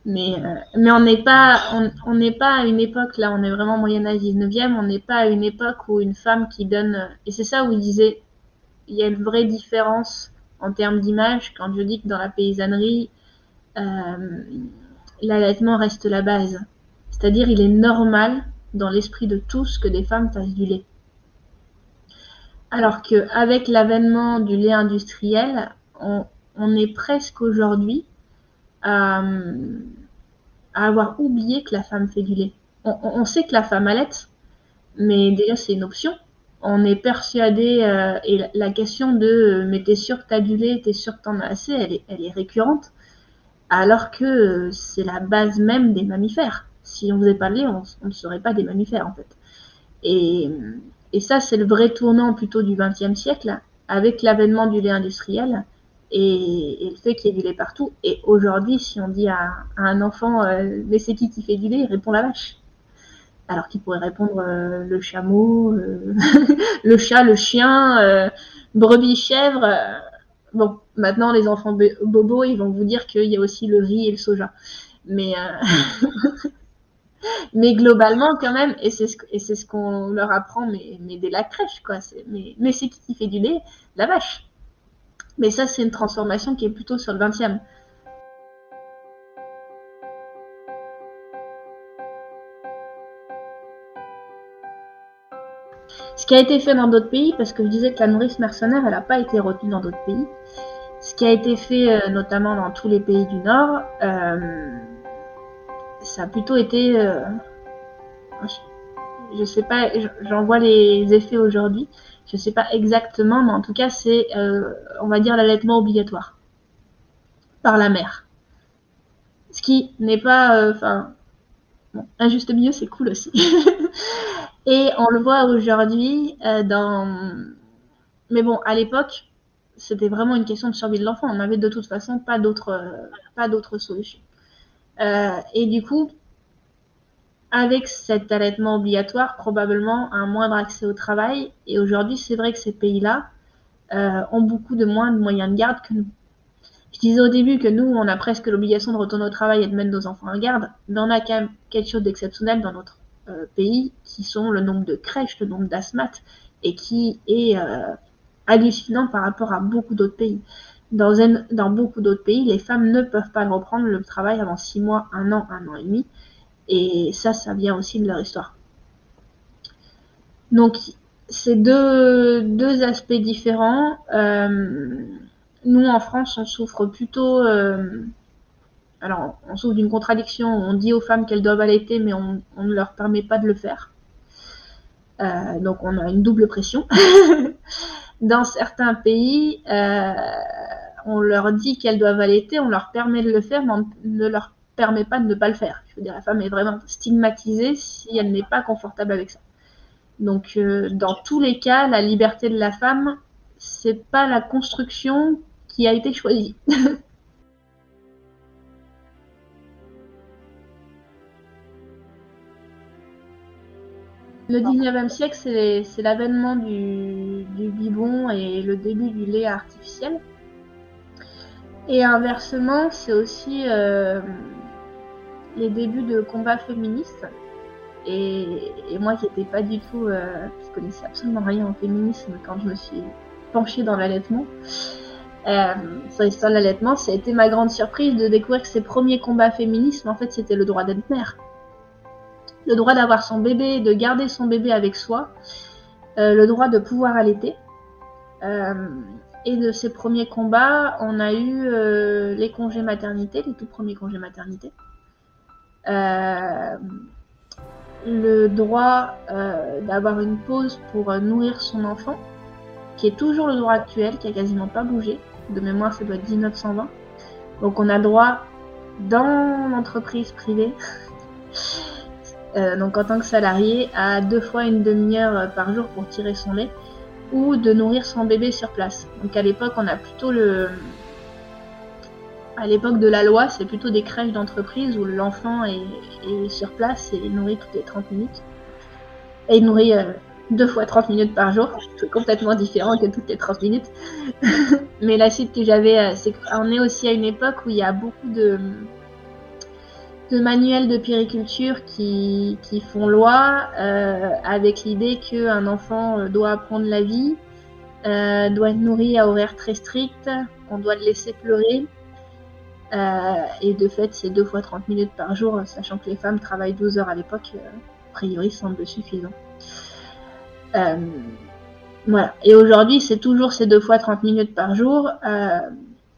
Mais euh, mais on n'est pas on n'est pas à une époque là on est vraiment Moyen Âge 19e on n'est pas à une époque où une femme qui donne et c'est ça où il disait il y a une vraie différence en termes d'image quand je dis que dans la paysannerie l'allaitement reste la base c'est-à-dire il est normal dans l'esprit de tous que des femmes fassent du lait. Alors qu'avec l'avènement du lait industriel, on, est presque aujourd'hui à, avoir oublié que la femme fait du lait. On, sait que la femme allait, mais déjà c'est une option. On est persuadé, euh, et la, question de euh, mais t'es sûr que t'as du lait, t'es sûr que t'en as assez, elle est, récurrente, alors que euh, c'est la base même des mammifères si on faisait pas le lait, on, ne serait pas des mammifères en fait. Et, ça, c'est le vrai tournant plutôt du XXe siècle, avec l'avènement du lait industriel et, le fait qu'il y ait du lait partout. Et aujourd'hui, si on dit à, un enfant, euh, mais c'est qui qui fait du lait, il répond la vache. Alors qu'il pourrait répondre euh, le chameau, euh, le chat, le chien, brebis, chèvre. Bon, maintenant les enfants bobos, ils vont vous dire qu'il y a aussi le riz et le soja. Mais globalement quand même et c'est ce et c'est ce qu'on leur apprend mais, mais dès la crèche quoi mais mais c'est qui qui fait du lait? La vache mais ça c'est une transformation qui est plutôt sur le 20e Ce qui a été fait dans d'autres pays, parce que je disais que la nourrice mercenaire, elle n'a pas été retenue dans d'autres pays. Ce qui a été fait euh, notamment dans tous les pays du Nord, euh, ça a plutôt été. Euh, je, sais pas, j'en vois les effets aujourd'hui. Je sais pas exactement, mais en tout cas, c'est, euh, on va dire, l'allaitement obligatoire par la mère. Ce qui n'est pas. Euh, enfin. un juste milieu, c'est cool aussi. Et on le voit aujourd'hui dans. Mais bon, à l'époque, c'était vraiment une question de survie de l'enfant. On n'avait de toute façon pas d'autre, pas d'autre solution. Euh, et du coup, avec cet allaitement obligatoire, probablement un moindre accès au travail. Et aujourd'hui, c'est vrai que ces pays-là euh, ont beaucoup de moins de moyens de garde que nous. Je disais au début que nous, on a presque l'obligation de retourner au travail et de mettre nos enfants en garde, mais on a quand même quelque chose d'exceptionnel dans notre euh, pays, qui sont le nombre de crèches, le nombre d'asthmates, et qui est hallucinant par rapport à beaucoup d'autres pays. Dans, dans beaucoup d'autres pays, les femmes ne peuvent pas reprendre le travail avant six mois, un an, un an et demi. Et ça, ça vient aussi de leur histoire. Donc, c'est deux, deux aspects différents. Euh, nous, en France, on souffre plutôt... Euh, alors, on souffre d'une contradiction. On dit aux femmes qu'elles doivent allaiter, mais on, ne leur permet pas de le faire. Euh, donc, on a une double pression. Dans certains pays, on leur dit qu'elles doivent allaiter, on leur permet de le faire, mais on ne leur permet pas de ne pas le faire. Je veux dire, la femme est vraiment stigmatisée si elle n'est pas confortable avec ça. Donc, euh, dans tous les cas, la liberté de la femme, c'est pas la construction qui a été choisie. Le 19e siècle, c'est l'avènement du, biberon et le début du lait artificiel. Et inversement, c'est aussi euh, les débuts de combats féministes. Et, moi qui n'étais pas du tout, euh, qui connaissais absolument rien au féminisme quand je me suis penchée dans l'allaitement, euh, sur l'histoire de l'allaitement, ça a été ma grande surprise de découvrir que ces premiers combats féministes, en fait, c'était le droit d'être mère le droit d'avoir son bébé, de garder son bébé avec soi, euh, le droit de pouvoir allaiter. Euh, et de ces premiers combats, on a eu les congés maternité, les tout premiers congés maternité. Le droit d'avoir une pause pour nourrir son enfant, qui est toujours le droit actuel, qui a quasiment pas bougé. De mémoire, ça doit être 1920. Donc on a droit dans l'entreprise privée Euh, donc en tant que salarié, à deux fois une demi-heure euh, par jour pour tirer son lait, ou de nourrir son bébé sur place. Donc à l'époque, on a plutôt le... À l'époque de la loi, c'est plutôt des crèches d'entreprise où l'enfant est, sur place et nourri toutes les 30 minutes. Et nourri euh, deux fois 30 minutes par jour, c'est complètement différent que toutes les 30 minutes. Mais la suite que j'avais, c'est qu'on est aussi à une époque où il y a beaucoup de manuels de périculture qui, font loi euh, avec l'idée qu'un enfant euh, doit apprendre la vie, euh, doit être nourri à horaire très strict, on doit le laisser pleurer. Euh, et de fait, c'est deux fois 30 minutes par jour, sachant que les femmes travaillent 12 heures à l'époque, euh, a priori semble suffisant. voilà. Et aujourd'hui, c'est toujours ces deux fois 30 minutes par jour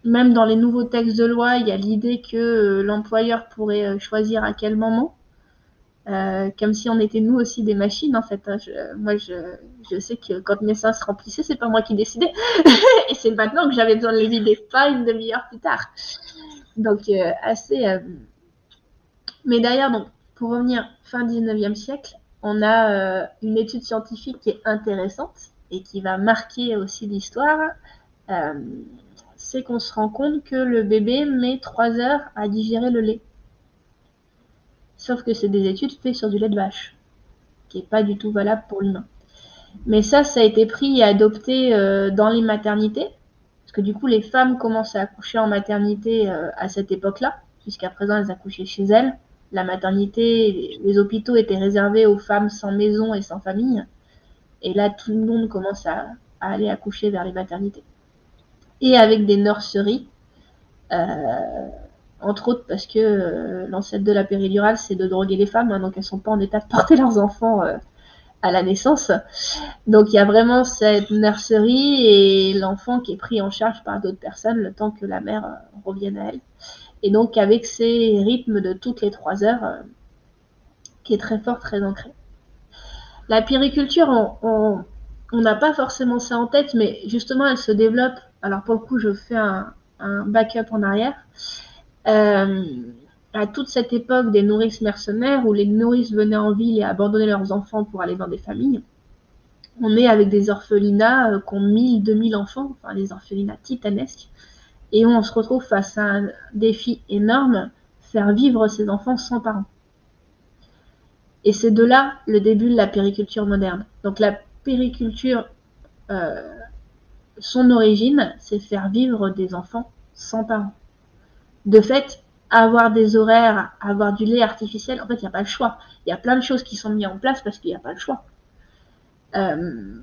même dans les nouveaux textes de loi, il y a l'idée que euh, l'employeur pourrait euh, choisir à quel moment. Euh, comme si on était nous aussi des machines en fait. Hein. moi, je, je, sais que quand mes seins se remplissaient, c'est pas moi qui décidais, et c'est maintenant que j'avais besoin de les vider, pas une demi-heure plus tard. Donc assez. Mais d'ailleurs, donc pour revenir fin 19e siècle, on a une étude scientifique qui est intéressante et qui va marquer aussi l'histoire c'est qu'on se rend compte que le bébé met 3 heures à digérer le lait. Sauf que c'est des études faites sur du lait de vache, qui n'est pas du tout valable pour l'humain. Mais ça, ça a été pris et adopté euh, dans les maternités, parce que du coup, les femmes commencent à accoucher en maternité euh, à cette époque-là. Jusqu'à présent, elles accouchaient chez elles. La maternité, les hôpitaux étaient réservés aux femmes sans maison et sans famille. Et là, tout le monde commence à aller accoucher vers les maternités et avec des nurseries. Euh, entre autres parce que euh, l'ancêtre de la péridurale, c'est de droguer les femmes, hein, donc elles sont pas en état de porter leurs enfants euh, à la naissance. Donc il y a vraiment cette nurserie et l'enfant qui est pris en charge par d'autres personnes le temps que la mère revienne à elle. Et donc avec ces rythmes de toutes les trois heures, qui est très fort, très ancré. La périculture, on n'a pas forcément ça en tête, mais justement elle se développe alors pour le coup, je fais un, backup en arrière. Euh, à toute cette époque des nourrices mercenaires où les nourrices venaient en ville et abandonnaient leurs enfants pour aller dans des familles, on est avec des orphelinats euh, qui ont 1000, 2000 enfants, enfin des orphelinats titanesques, et on se retrouve face à un défi énorme, faire vivre ces enfants sans parents. Et c'est de là le début de la périculture moderne. Donc la périculture euh, son origine, c'est faire vivre des enfants sans parents. De fait, avoir des horaires, avoir du lait artificiel, en fait, il n'y a pas le choix. Il y a plein de choses qui sont mises en place parce qu'il n'y a pas le choix. Euh,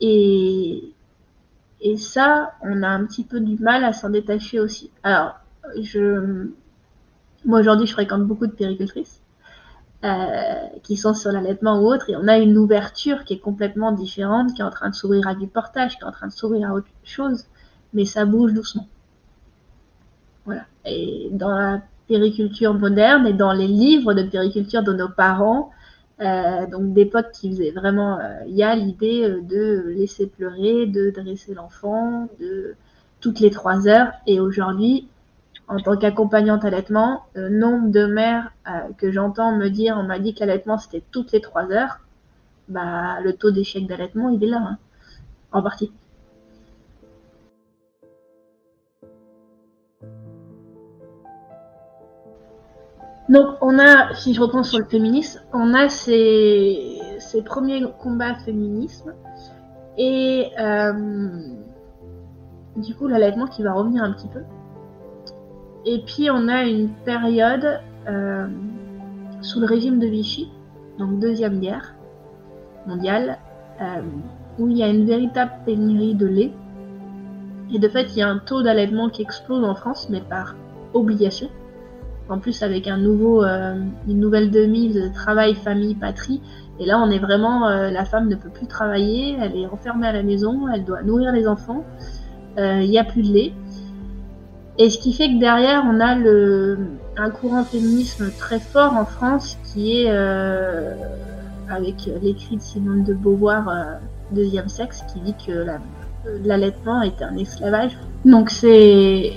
et, et ça, on a un petit peu du mal à s'en détacher aussi. Alors, je, moi aujourd'hui, je fréquente beaucoup de péricultrices. Euh, qui sont sur l'allaitement ou autre, et on a une ouverture qui est complètement différente, qui est en train de s'ouvrir à du portage, qui est en train de s'ouvrir à autre chose, mais ça bouge doucement. Voilà. Et dans la périculture moderne et dans les livres de périculture de nos parents, euh, donc d'époque qui faisaient vraiment, euh, il y a l'idée de laisser pleurer, de dresser l'enfant, de toutes les trois heures. Et aujourd'hui, en tant qu'accompagnante allaitement, le nombre de mères euh, que j'entends me dire on m'a dit que l'allaitement c'était toutes les trois heures, bah le taux d'échec d'allaitement il est là, hein, en partie. Donc on a, si je reprends sur le féminisme, on a ces, premiers combats féminisme et euh, du coup l'allaitement qui va revenir un petit peu. Et puis on a une période euh, sous le régime de Vichy, donc deuxième guerre mondiale, euh, où il y a une véritable pénurie de lait. Et de fait, il y a un taux d'allaitement qui explose en France, mais par obligation. En plus, avec un nouveau, euh, une nouvelle demi de travail, famille, patrie. Et là, on est vraiment, la femme ne peut plus travailler, elle est enfermée à la maison, elle doit nourrir les enfants. Il n'y a plus de lait. Et ce qui fait que derrière, on a le, un courant féminisme très fort en France qui est euh, avec l'écrit de Simone de Beauvoir, euh, Deuxième sexe, qui dit que l'allaitement est un esclavage. Donc c'est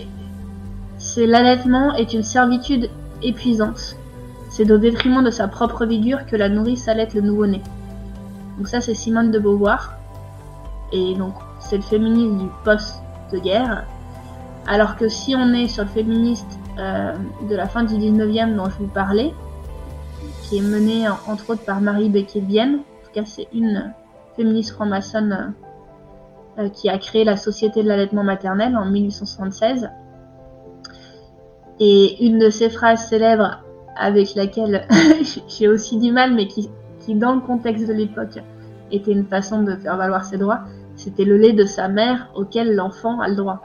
l'allaitement est une servitude épuisante. C'est au détriment de sa propre figure que la nourrice allaite le nouveau-né. Donc ça c'est Simone de Beauvoir. Et donc c'est le féminisme du post-guerre alors que si on est sur le féministe euh, de la fin du 19e dont je vous parlais, qui est mené entre autres par Marie Becquet-Vienne, en tout cas c'est une féministe franc-maçonne euh, qui a créé la Société de l'allaitement maternel en 1876. Et une de ses phrases célèbres avec laquelle j'ai aussi du mal, mais qui, qui dans le contexte de l'époque était une façon de faire valoir ses droits, c'était le lait de sa mère auquel l'enfant a le droit.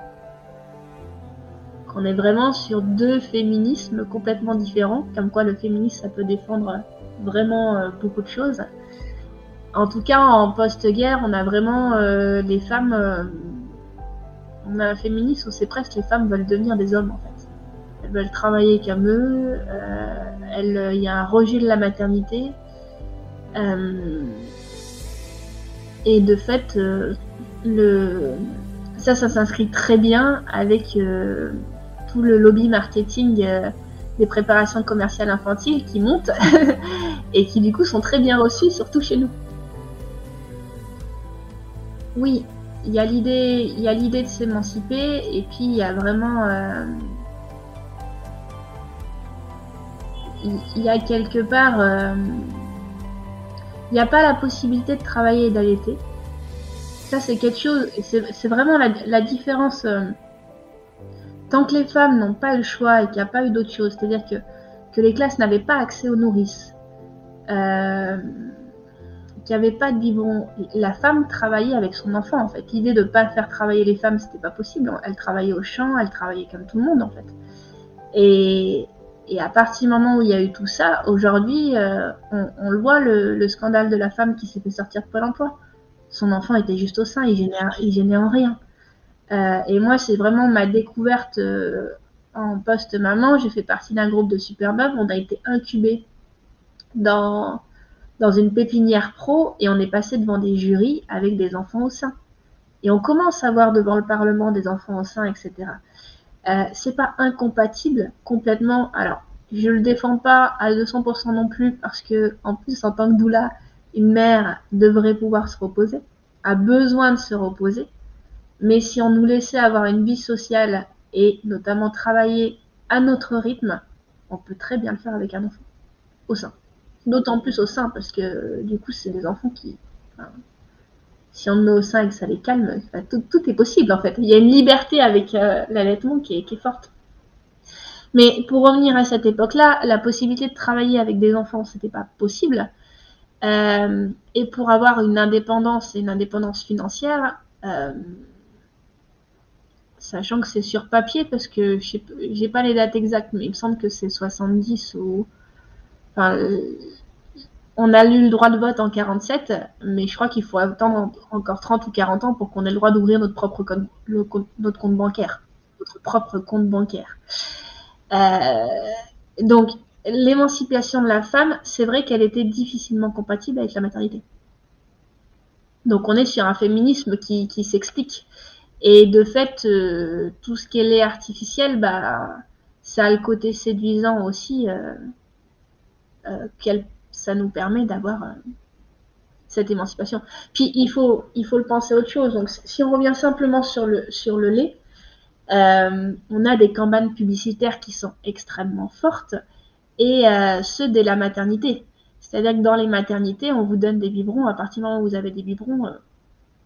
On est vraiment sur deux féminismes complètement différents, comme quoi le féminisme ça peut défendre vraiment euh, beaucoup de choses. En tout cas, en post-guerre, on a vraiment euh, les femmes. Euh, on a un féminisme où c'est presque les femmes veulent devenir des hommes en fait. Elles veulent travailler comme eux. Il y a un rejet de la maternité. et de fait, le, ça, ça s'inscrit très bien avec tout le lobby marketing euh, des préparations commerciales infantiles qui montent et qui du coup sont très bien reçues, surtout chez nous. Oui, il y a l'idée de s'émanciper et puis il y a vraiment, il y a quelque part, euh, il n'y a pas la possibilité de travailler et d'allaiter. Ça c'est quelque chose, c'est vraiment la, différence tant que les femmes n'ont pas le choix et qu'il n'y a pas eu d'autre chose, c'est-à-dire que, que les classes n'avaient pas accès aux nourrices, euh, qu'il n'y avait pas de biberon, la femme travaillait avec son enfant en fait. L'idée de ne pas faire travailler les femmes, c'était pas possible. Elle travaillait au champ, elle travaillait comme tout le monde en fait. Et, et à partir du moment où il y a eu tout ça, aujourd'hui, euh, on, le voit, le, scandale de la femme qui s'est fait sortir de Pôle emploi. Son enfant était juste au sein, il gênait, il gênait en rien. Euh, et moi, c'est vraiment ma découverte euh, en post-maman. J'ai fait partie d'un groupe de Superbub. On a été incubés dans, dans une pépinière pro et on est passé devant des jurys avec des enfants au sein. Et on commence à voir devant le Parlement des enfants au sein, etc. Euh, c'est pas incompatible complètement. Alors, je le défends pas à 200% non plus parce que, en plus, en tant que doula, une mère devrait pouvoir se reposer, a besoin de se reposer. Mais si on nous laissait avoir une vie sociale et notamment travailler à notre rythme, on peut très bien le faire avec un enfant au sein. D'autant plus au sein parce que du coup, c'est des enfants qui. Si on met au sein que ça les calme, tout, est possible en fait. Il y a une liberté avec euh, l'allaitement qui est, forte. Mais pour revenir à cette époque-là, la possibilité de travailler avec des enfants, c'était pas possible. Euh, et pour avoir une indépendance et une indépendance financière, euh, sachant que c'est sur papier parce que j'ai pas les dates exactes, mais il me semble que c'est 70 ou. Enfin, on a eu le droit de vote en 47, mais je crois qu'il faut attendre encore 30 ou 40 ans pour qu'on ait le droit d'ouvrir notre propre compte, notre compte bancaire, notre propre compte bancaire. Euh, donc, l'émancipation de la femme, c'est vrai qu'elle était difficilement compatible avec la maternité. Donc, on est sur un féminisme qui, s'explique Et de fait, euh, tout ce qui est artificiel, bah, ça a le côté séduisant aussi, euh, euh, ça nous permet d'avoir cette émancipation. Puis il faut, il faut le penser autre chose. Donc si on revient simplement sur le, sur le lait, on a des campagnes publicitaires qui sont extrêmement fortes et ceux dès la maternité. C'est-à-dire que dans les maternités, on vous donne des biberons. À partir du moment où vous avez des biberons,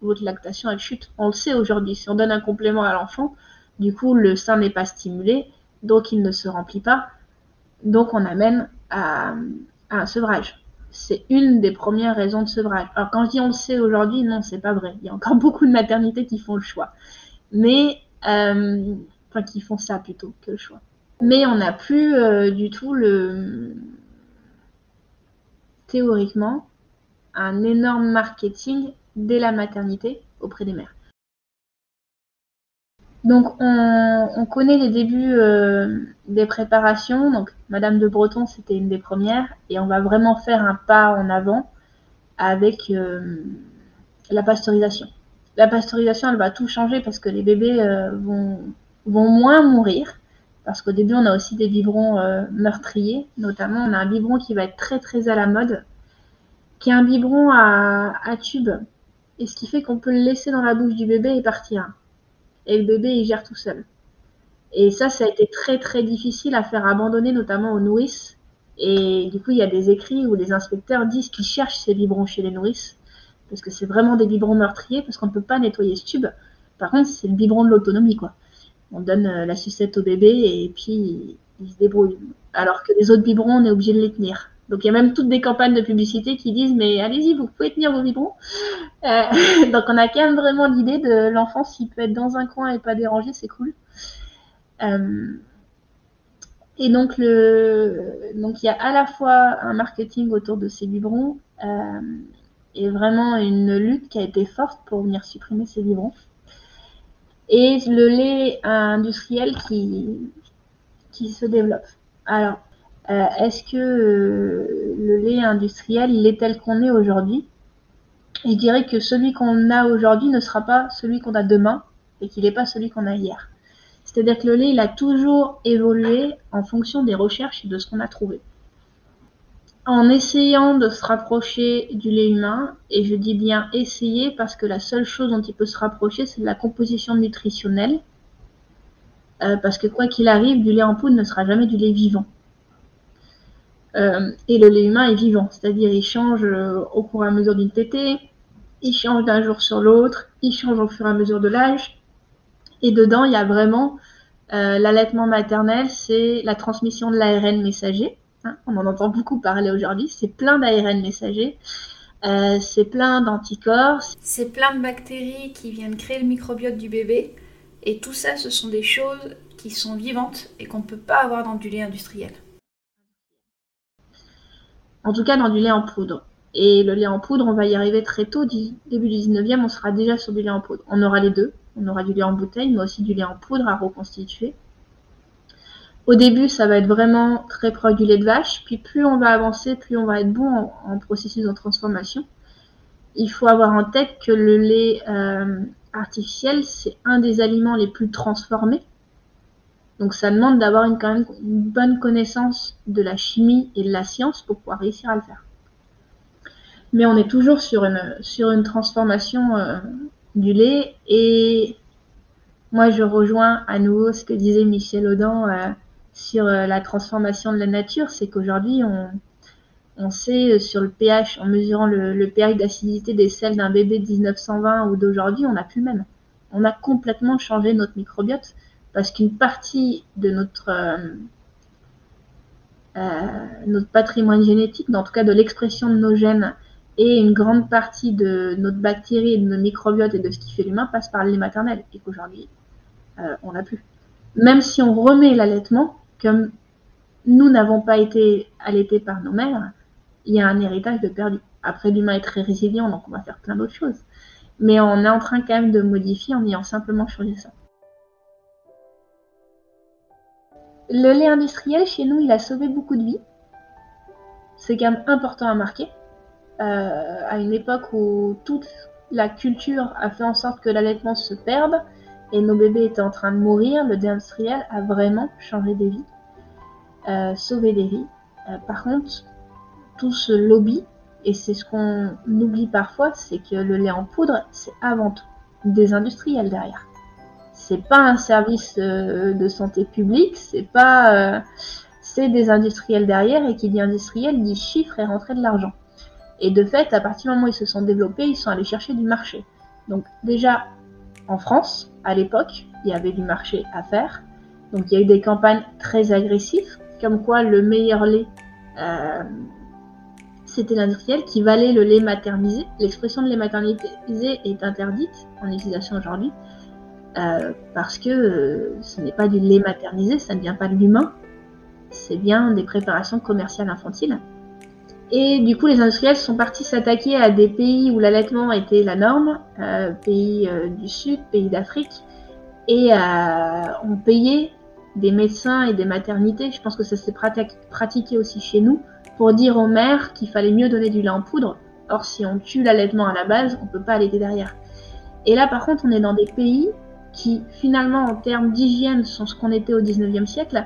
votre lactation elle chute. On le sait aujourd'hui. Si on donne un complément à l'enfant, du coup le sein n'est pas stimulé, donc il ne se remplit pas. Donc on amène à, un sevrage. C'est une des premières raisons de sevrage. Alors quand je dis on le sait aujourd'hui, non, c'est pas vrai. Il y a encore beaucoup de maternités qui font le choix. Mais euh, enfin qui font ça plutôt que le choix. Mais on n'a plus euh, du tout le théoriquement un énorme marketing dès la maternité auprès des mères. Donc on, connaît les débuts euh, des préparations. Donc Madame de Breton c'était une des premières et on va vraiment faire un pas en avant avec euh, la pasteurisation. La pasteurisation elle va tout changer parce que les bébés euh, vont, moins mourir parce qu'au début on a aussi des biberons meurtriers. Notamment on a un biberon qui va être très très à la mode qui est un biberon à, à tube et ce qui fait qu'on peut le laisser dans la bouche du bébé et partir. Et le bébé, il gère tout seul. Et ça, ça a été très très difficile à faire abandonner, notamment aux nourrices. Et du coup, il y a des écrits où les inspecteurs disent qu'ils cherchent ces biberons chez les nourrices, parce que c'est vraiment des biberons meurtriers, parce qu'on ne peut pas nettoyer ce tube. Par contre, c'est le biberon de l'autonomie, quoi. On donne euh, la sucette au bébé et puis il se débrouille. Alors que les autres biberons, on est obligé de les tenir. Donc il y a même toutes des campagnes de publicité qui disent mais allez-y, vous pouvez tenir vos vibrons. Euh, donc on a quand même vraiment l'idée de l'enfant s'il peut être dans un coin et pas dérangé, c'est cool. Euh, et donc le donc il y a à la fois un marketing autour de ces biberons euh, et vraiment une lutte qui a été forte pour venir supprimer ces biberons. Et le lait industriel qui qui se développe. Alors euh, est-ce que euh, le lait industriel, il est tel qu'on est aujourd'hui? Je dirais que celui qu'on a aujourd'hui ne sera pas celui qu'on a demain et qu'il n'est pas celui qu'on a hier. C'est-à-dire que le lait, il a toujours évolué en fonction des recherches et de ce qu'on a trouvé. En essayant de se rapprocher du lait humain, et je dis bien essayer parce que la seule chose dont il peut se rapprocher, c'est de la composition nutritionnelle. Euh, parce que quoi qu'il arrive, du lait en poudre ne sera jamais du lait vivant. Euh, et le lait humain est vivant, c'est-à-dire il change euh, au cours à mesure d'une tétée, il change d'un jour sur l'autre, il change au fur et à mesure de l'âge. Et dedans, il y a vraiment euh, l'allaitement maternel, c'est la transmission de l'ARN messager. Hein, on en entend beaucoup parler aujourd'hui. C'est plein d'ARN messager. c'est plein d'anticorps. C'est plein de bactéries qui viennent créer le microbiote du bébé. Et tout ça, ce sont des choses qui sont vivantes et qu'on ne peut pas avoir dans du lait industriel. En tout cas, dans du lait en poudre. Et le lait en poudre, on va y arriver très tôt, début du 19e, on sera déjà sur du lait en poudre. On aura les deux. On aura du lait en bouteille, mais aussi du lait en poudre à reconstituer. Au début, ça va être vraiment très proche du lait de vache. Puis plus on va avancer, plus on va être bon en, processus de transformation. Il faut avoir en tête que le lait euh, artificiel, c'est un des aliments les plus transformés. Donc ça demande d'avoir une, quand même une bonne connaissance de la chimie et de la science pour pouvoir réussir à le faire. Mais on est toujours sur une, transformation euh, du lait et moi je rejoins à nouveau ce que disait Michel Audin euh, sur euh, la transformation de la nature, c'est qu'aujourd'hui on, sait sur le pH, en mesurant le, pH d'acidité des sels d'un bébé de 1920 ou d'aujourd'hui, on n'a plus le même. On a complètement changé notre microbiote parce qu'une partie de notre, euh, euh, notre patrimoine génétique, en tout cas de l'expression de nos gènes, et une grande partie de notre bactérie, de nos microbiotes et de ce qui fait l'humain passe par le lait maternel, et qu'aujourd'hui, euh, on n'a plus. Même si on remet l'allaitement, comme nous n'avons pas été allaités par nos mères, il y a un héritage de perdu. Après, l'humain est très résilient, donc on va faire plein d'autres choses. Mais on est en train quand même de modifier en ayant simplement changé ça. Le lait industriel, chez nous, il a sauvé beaucoup de vies. C'est quand même important à marquer. Euh, à une époque où toute la culture a fait en sorte que l'allaitement se perde, et nos bébés étaient en train de mourir, le déindustriel a vraiment changé des vies, euh, sauvé des vies. Euh, par contre, tout ce lobby, et c'est ce qu'on oublie parfois, c'est que le lait en poudre, c'est avant tout des industriels derrière. C'est pas un service euh, de santé publique, c'est pas, c'est des industriels derrière, et qui dit industriel dit chiffre et rentrer de l'argent. Et de fait, à partir du moment où ils se sont développés, ils sont allés chercher du marché. Donc déjà, en France, à l'époque, il y avait du marché à faire. Donc il y a eu des campagnes très agressives, comme quoi le meilleur lait, euh, c'était l'industriel qui valait le lait maternisé. L'expression de lait maternisé est interdite en utilisation aujourd'hui, euh, parce que euh, ce n'est pas du lait maternisé, ça ne vient pas de l'humain, c'est bien des préparations commerciales infantiles. Et du coup, les industriels sont partis s'attaquer à des pays où l'allaitement était la norme, euh, pays du Sud, pays d'Afrique, et ont payé des médecins et des maternités, je pense que ça s'est pratiqué aussi chez nous, pour dire aux mères qu'il fallait mieux donner du lait en poudre. Or, si on tue l'allaitement à la base, on ne peut pas allaiter derrière. Et là, par contre, on est dans des pays qui, finalement, en termes d'hygiène, sont ce qu'on était au 19e siècle,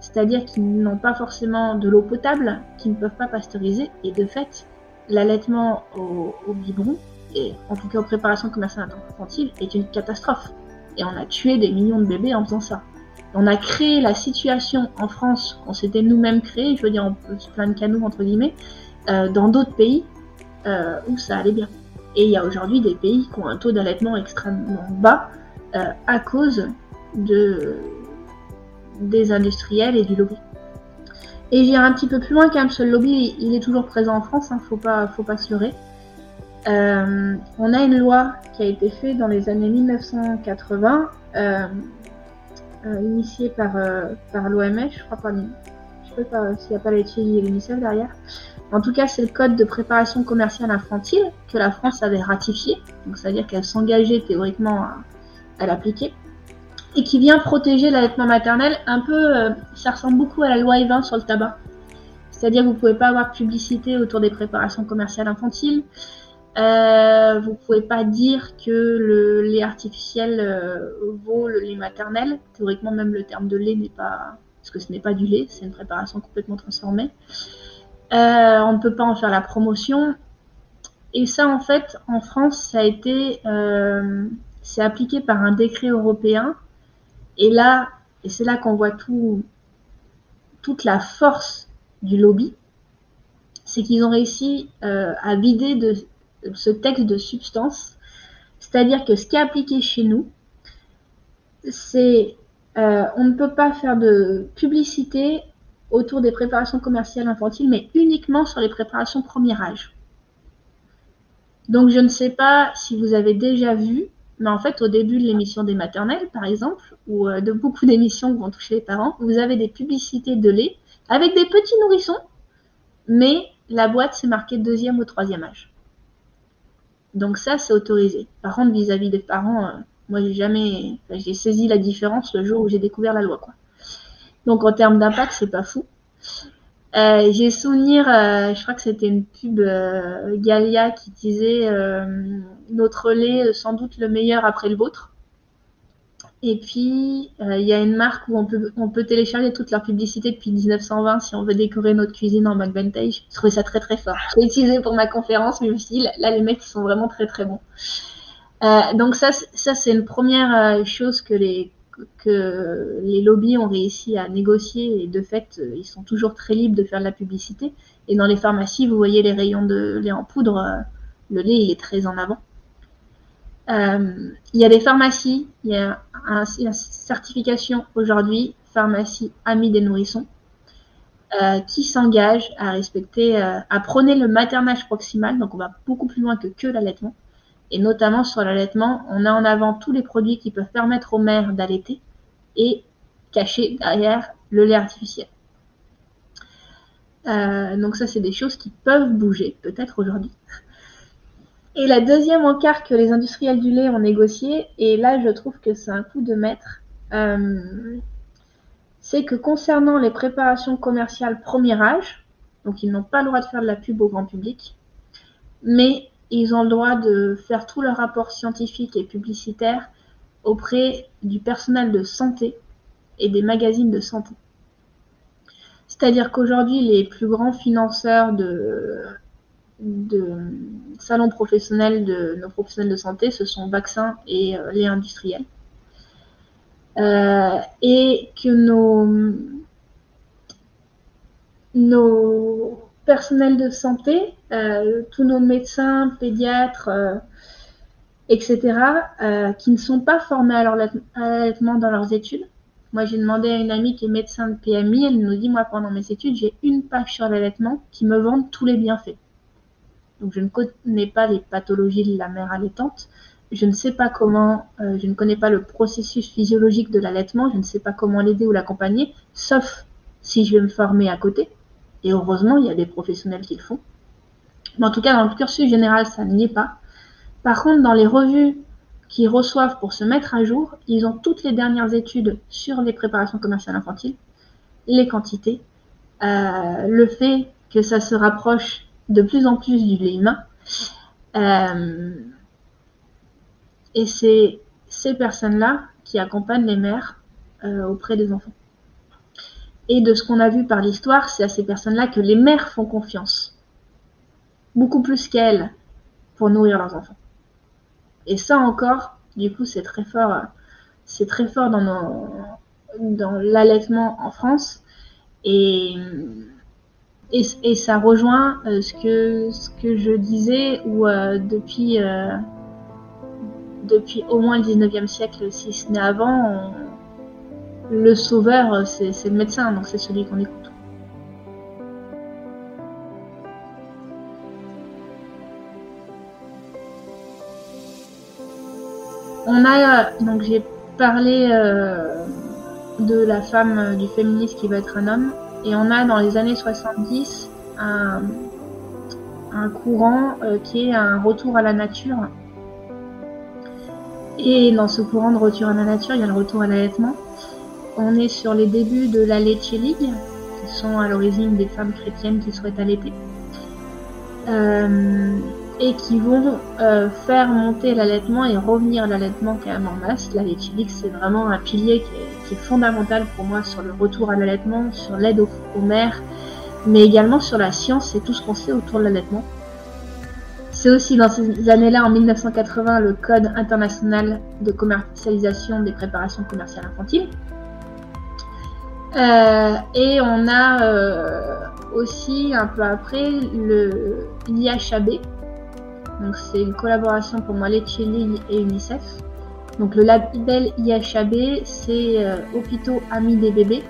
c'est-à-dire qu'ils n'ont pas forcément de l'eau potable, qu'ils ne peuvent pas pasteuriser, et de fait, l'allaitement au, biberon, et en tout cas aux préparations commerciales infantiles, est une catastrophe. Et on a tué des millions de bébés en faisant ça. On a créé la situation en France qu'on s'était nous-mêmes créé, je veux dire, on peut se plaindre entre guillemets, euh, dans d'autres pays euh, où ça allait bien. Et il y a aujourd'hui des pays qui ont un taux d'allaitement extrêmement bas euh, à cause de, des industriels et du lobby. Et j'irai un petit peu plus loin même, ce lobby, il est toujours présent en France, hein, faut pas, faut pas se leurrer. Euh, on a une loi qui a été faite dans les années 1980, euh, initiée par, par l'OMS, je crois pas, je sais pas s'il n'y a pas les et l'UNICEF derrière. En tout cas, c'est le code de préparation commerciale infantile que la France avait ratifié, donc c'est-à-dire qu'elle s'engageait théoriquement à, à l'appliquer et qui vient protéger l'allaitement maternel. Un peu, euh, ça ressemble beaucoup à la loi E20 sur le tabac. C'est-à-dire vous pouvez pas avoir publicité autour des préparations commerciales infantiles. Euh, vous pouvez pas dire que le lait artificiel euh, vaut le lait maternel. Théoriquement, même le terme de lait n'est pas, parce que ce n'est pas du lait, c'est une préparation complètement transformée. On ne peut pas en faire la promotion. Et ça, en fait, en France, ça a été, c'est appliqué par un décret européen et là, et c'est là qu'on voit tout, toute la force du lobby, c'est qu'ils ont réussi euh, à vider de, ce texte de substance. C'est-à-dire que ce qui est appliqué chez nous, c'est euh, on ne peut pas faire de publicité autour des préparations commerciales infantiles, mais uniquement sur les préparations premier âge. Donc je ne sais pas si vous avez déjà vu mais en fait, au début de l'émission des maternelles, par exemple, ou euh, de beaucoup d'émissions qui vont toucher les parents, vous avez des publicités de lait avec des petits nourrissons, mais la boîte, c'est marqué deuxième ou troisième âge. Donc ça, c'est autorisé. Par contre, vis-à-vis des parents, euh, moi, j'ai jamais, j'ai saisi la différence le jour où j'ai découvert la loi. Donc en termes d'impact, c'est pas fou. Euh, j'ai souvenir, euh, je crois que c'était une pub euh, Galia qui disait notre lait sans doute le meilleur après le vôtre. Et puis il y a une marque où on peut, on peut télécharger toute leur publicité depuis 1920 si on veut décorer notre cuisine en mode vintage. Je trouvais ça très très fort. Je l'ai utilisé pour ma conférence, mais je là les mecs ils sont vraiment très très bons. donc ça, ça c'est une première chose que les que les lobbies ont réussi à négocier et de fait, ils sont toujours très libres de faire de la publicité. Et dans les pharmacies, vous voyez les rayons de lait en poudre, euh, le lait il est très en avant. Euh, il y a des pharmacies, il y a une certification aujourd'hui, pharmacie amie des nourrissons, euh, qui s'engage à respecter, à prôner le maternage proximal, donc on va beaucoup plus loin que que l'allaitement. Et notamment sur l'allaitement, on a en avant tous les produits qui peuvent permettre aux mères d'allaiter et cacher derrière le lait artificiel. Euh, donc ça, c'est des choses qui peuvent bouger, peut-être aujourd'hui. Et la deuxième encart que les industriels du lait ont négocié, et là je trouve que c'est un coup de maître, euh, c'est que concernant les préparations commerciales premier âge, donc ils n'ont pas le droit de faire de la pub au grand public, mais ils ont le droit de faire tous leurs rapports scientifiques et publicitaires auprès du personnel de santé et des magazines de santé. C'est-à-dire qu'aujourd'hui, les plus grands financeurs de, de salons professionnels de nos professionnels de santé, ce sont vaccins et euh, les industriels. Euh, et que nos, nos personnels de santé, euh, tous nos médecins, pédiatres, etc., qui ne sont pas formés à l'allaitement dans leurs études. Moi, j'ai demandé à une amie qui est médecin de PMI, elle nous dit, moi, pendant mes études, j'ai une page sur l'allaitement qui me vend tous les bienfaits. Donc, je ne connais pas les pathologies de la mère allaitante. Je ne sais pas comment, euh, je ne connais pas le processus physiologique de l'allaitement. Je ne sais pas comment l'aider ou l'accompagner, sauf si je vais me former à côté. Et heureusement, il y a des professionnels qui le font. Mais en tout cas, dans le cursus général, ça n'y est pas. Par contre, dans les revues qu'ils reçoivent pour se mettre à jour, ils ont toutes les dernières études sur les préparations commerciales infantiles, les quantités, euh, le fait que ça se rapproche de plus en plus du lait humain. Euh, et c'est ces personnes-là qui accompagnent les mères euh, auprès des enfants. Et de ce qu'on a vu par l'histoire, c'est à ces personnes-là que les mères font confiance. Beaucoup plus qu'elles pour nourrir leurs enfants. Et ça encore, du coup, c'est très fort, c'est très fort dans, l'allaitement en France. Et, ça rejoint euh, ce, que, ce que je disais, où euh, depuis, euh, depuis au moins le 19e siècle, si ce n'est avant, le sauveur, c'est le médecin, donc c'est celui qu'on écoute. On a donc j'ai parlé euh, de la femme euh, du féministe qui va être un homme et on a dans les années 70 un, courant euh, qui est un retour à la nature. Et dans ce courant de retour à la nature, il y a le retour à l'allaitement. On est sur les débuts de la Leche League, qui sont à l'origine des femmes chrétiennes qui souhaitent allaiter et qui vont euh, faire monter l'allaitement et revenir l'allaitement quand même en masse. La l'éthylique, c'est vraiment un pilier qui est, fondamental pour moi sur le retour à l'allaitement, sur l'aide aux, mères, mais également sur la science et tout ce qu'on sait autour de l'allaitement. C'est aussi dans ces années-là, en 1980, le Code international de commercialisation des préparations commerciales infantiles. Euh, et on a euh, aussi un peu après le l'IHAB, donc c'est une collaboration pour moi Lecce et UNICEF. Donc le label IHAB, c'est euh, Hôpitaux Amis des bébés,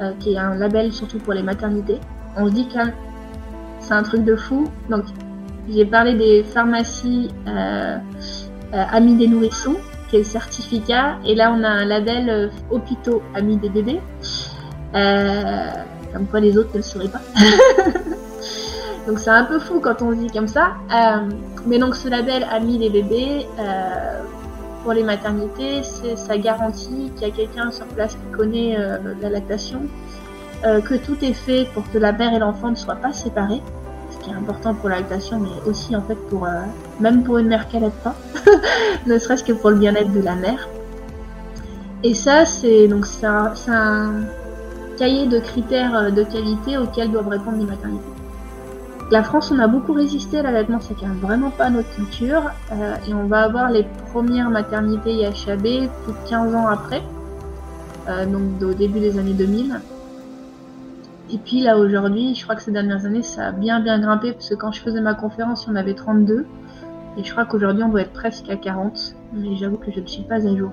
euh, qui est un label surtout pour les maternités. On se dit que c'est un truc de fou. Donc j'ai parlé des pharmacies euh, Amis des nourrissons, certificat. Et là on a un label Hôpitaux Amis des bébés. comme quoi les autres ne le sauraient pas. Donc c'est un peu fou quand on dit comme ça. Euh, mais donc ce label a mis les bébés euh, pour les maternités, c'est ça garantit qu'il y a quelqu'un sur place qui connaît euh, la lactation, que tout est fait pour que la mère et l'enfant ne soient pas séparés, qui est important pour la mais aussi en fait pour même pour une mère qui n'aide pas, ne serait-ce que pour le bien-être de la mère. Et ça c'est donc un, un cahier de critères de qualité auxquels doivent répondre les maternités. La France, on a beaucoup résisté à l'allaitement, c'est quand même vraiment pas notre culture. Euh, et on va avoir les premières maternités IHAB plus de 15 ans après, euh, donc au début des années 2000. Et puis là aujourd'hui, je crois que ces dernières années, ça a bien bien grimpé, parce que quand je faisais ma conférence, on avait 32. Et je crois qu'aujourd'hui, on doit être presque à 40. Mais j'avoue que je ne suis pas à jour.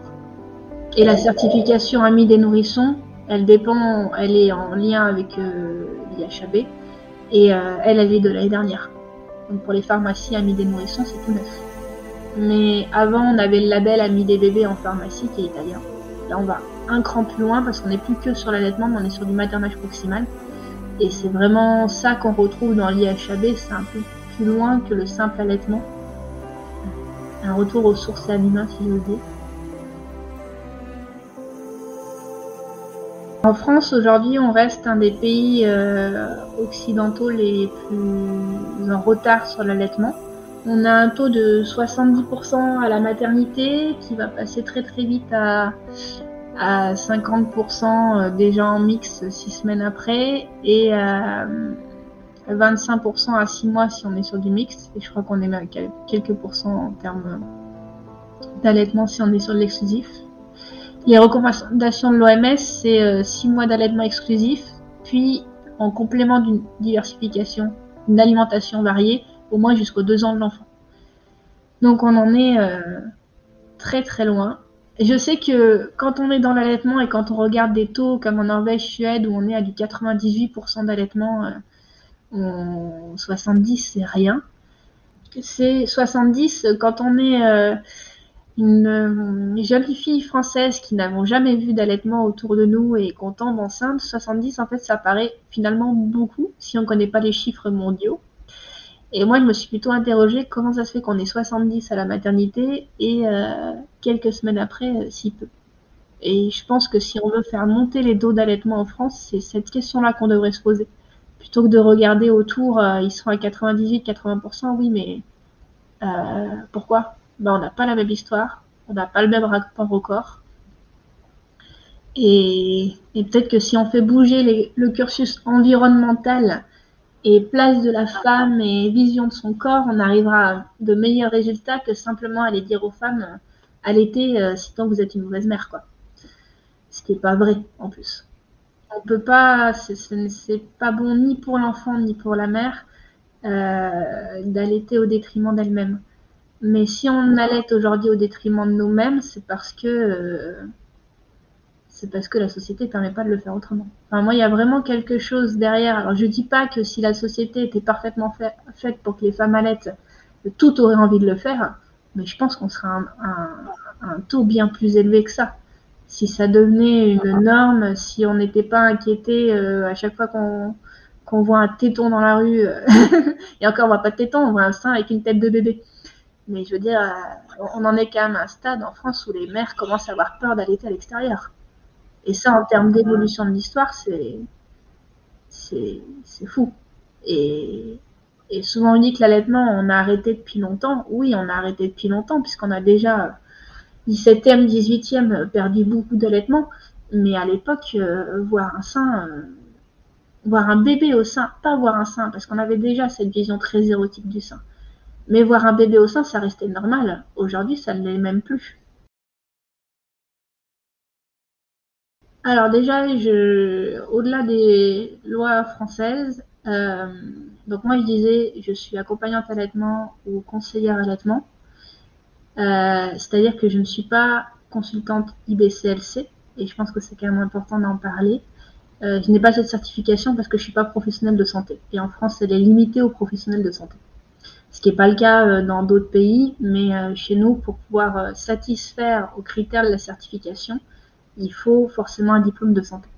Et la certification Ami des nourrissons, elle dépend, elle est en lien avec euh, l'IHAB. Et euh, elle, elle est de l'année dernière. Donc pour les pharmacies Amis des nourrissons, c'est tout neuf. Mais avant, on avait le label Amis des bébés en pharmacie qui est italien. Là, on va un cran plus loin parce qu'on n'est plus que sur l'allaitement, mais on est sur du maternage proximal. Et c'est vraiment ça qu'on retrouve dans l'IHAB, c'est un peu plus loin que le simple allaitement. Un retour aux sources animales, si j'ose dire. En France, aujourd'hui, on reste un des pays euh, occidentaux les plus en retard sur l'allaitement. On a un taux de 70% à la maternité qui va passer très très vite à, à 50% déjà en mix 6 semaines après et à 25% à 6 mois si on est sur du mix. Et je crois qu'on est à quelques pourcents en termes d'allaitement si on est sur l'exclusif. Les recommandations de l'OMS, c'est 6 mois d'allaitement exclusif, puis en complément d'une diversification, une alimentation variée, au moins jusqu'aux 2 ans de l'enfant. Donc on en est euh, très très loin. Je sais que quand on est dans l'allaitement et quand on regarde des taux comme en Norvège, Suède, où on est à du 98% d'allaitement, euh, 70 c'est rien. C'est 70 quand on est euh, une, jeune fille française qui n'avons jamais vu d'allaitement autour de nous et qu'on tombe enceinte, 70 en fait ça paraît finalement beaucoup si on ne connaît pas les chiffres mondiaux. Et moi je me suis plutôt interrogée comment ça se fait qu'on est 70 à la maternité et euh, quelques semaines après euh, si peu. Et je pense que si on veut faire monter les taux d'allaitement en France, c'est cette question-là qu'on devrait se poser. Plutôt que de regarder autour, euh, ils sont à 98-80%, oui mais pourquoi? Ben, on n'a pas la même histoire, on n'a pas le même rapport au corps. Et, peut-être que si on fait bouger le cursus environnemental et place de la femme et vision de son corps, on arrivera à de meilleurs résultats que simplement aller dire aux femmes allaitez euh, si tant vous êtes une mauvaise mère, quoi. Ce qui n'est pas vrai en plus. On peut pas, c'est pas bon ni pour l'enfant ni pour la mère euh, d'allaiter au détriment d'elle-même. Mais si on allait aujourd'hui au détriment de nous-mêmes, c'est parce que euh, c'est parce que la société ne permet pas de le faire autrement. Enfin, moi, il y a vraiment quelque chose derrière. Alors, je dis pas que si la société était parfaitement faite pour que les femmes allaitent, tout aurait envie de le faire, mais je pense qu'on serait un, un, taux bien plus élevé que ça. Si ça devenait une norme, si on n'était pas inquiété euh, à chaque fois qu'on voit un téton dans la rue, et encore on voit pas de téton, on voit un sein avec une tête de bébé. Mais je veux dire, euh, on en est quand même à un stade en France où les mères commencent à avoir peur d'allaiter à l'extérieur. Et ça, en termes d'évolution de l'histoire, c'est, fou. Et, souvent on dit que l'allaitement, on a arrêté depuis longtemps. Oui, on a arrêté depuis longtemps, puisqu'on a déjà 17e, 18e perdu beaucoup d'allaitement. Mais à l'époque, euh, voir un sein, euh, voir un bébé au sein, pas voir un sein, parce qu'on avait déjà cette vision très érotique du sein. Mais voir un bébé au sein, ça restait normal. Aujourd'hui, ça ne l'est même plus. Alors déjà, au-delà des lois françaises, euh, donc moi je disais, je suis accompagnante allaitement ou conseillère allaitement. Euh, c'est-à-dire que je ne suis pas consultante IBCLC et je pense que c'est quand même important d'en parler. Euh, je n'ai pas cette certification parce que je ne suis pas professionnelle de santé. Et en France, elle est limitée aux professionnels de santé ce qui n'est pas le cas euh, dans d'autres pays, mais chez nous, pour pouvoir satisfaire aux critères de la certification, il faut forcément un diplôme de santé.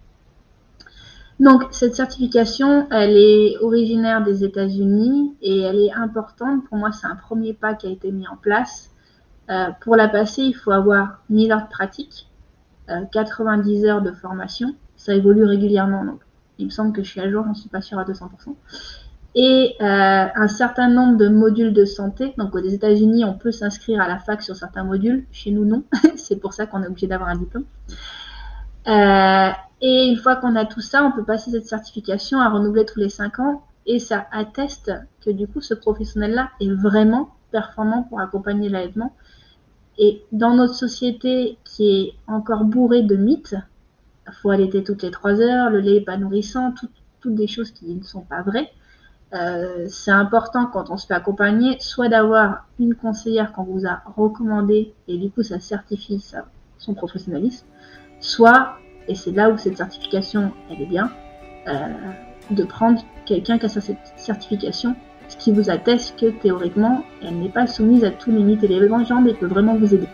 Donc cette certification, elle est originaire des États-Unis et elle est importante. Pour moi, c'est un premier pas qui a été mis en place. pour la passer, il faut avoir 1000 heures de pratique, 90 heures de formation. Ça évolue régulièrement, donc il me semble que je suis à jour, j'en suis pas sûre à 200% et euh, un certain nombre de modules de santé. Donc aux États-Unis, on peut s'inscrire à la fac sur certains modules. Chez nous, non. c'est pour ça qu'on est obligé d'avoir un diplôme. Euh, et une fois qu'on a tout ça, on peut passer cette certification à renouveler tous les 5 ans. Et ça atteste que du coup, ce professionnel-là est vraiment performant pour accompagner l'allaitement. Et dans notre société qui est encore bourrée de mythes, il faut allaiter toutes les 3 heures, le lait n'est pas nourrissant, toutes des choses qui ne sont pas vraies. Euh, c'est important quand on se fait accompagner, soit d'avoir une conseillère qu'on vous a recommandé et du coup ça certifie son professionnalisme, soit, et c'est là où cette certification elle est bien, euh, de prendre quelqu'un qui a cette certification, ce qui vous atteste que théoriquement elle n'est pas soumise à tous les mythes et les légendes et peut vraiment vous aider.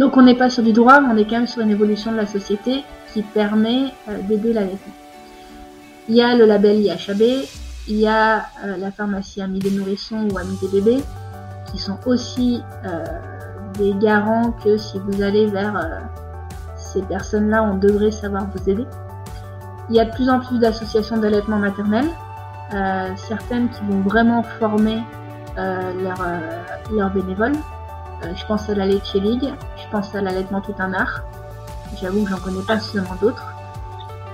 Donc on n'est pas sur du droit, mais on est quand même sur une évolution de la société qui permet euh, d'aider la. Il y a le label IHAB, il y a euh, la pharmacie Amis des nourrissons ou Amis des bébés, qui sont aussi euh, des garants que si vous allez vers euh, ces personnes-là, on devrait savoir vous aider. Il y a de plus en plus d'associations d'allaitement maternel, certaines qui vont vraiment former leurs bénévoles. je pense à la Leche League, je pense à l'allaitement tout un art. J'avoue que j'en connais pas seulement d'autres.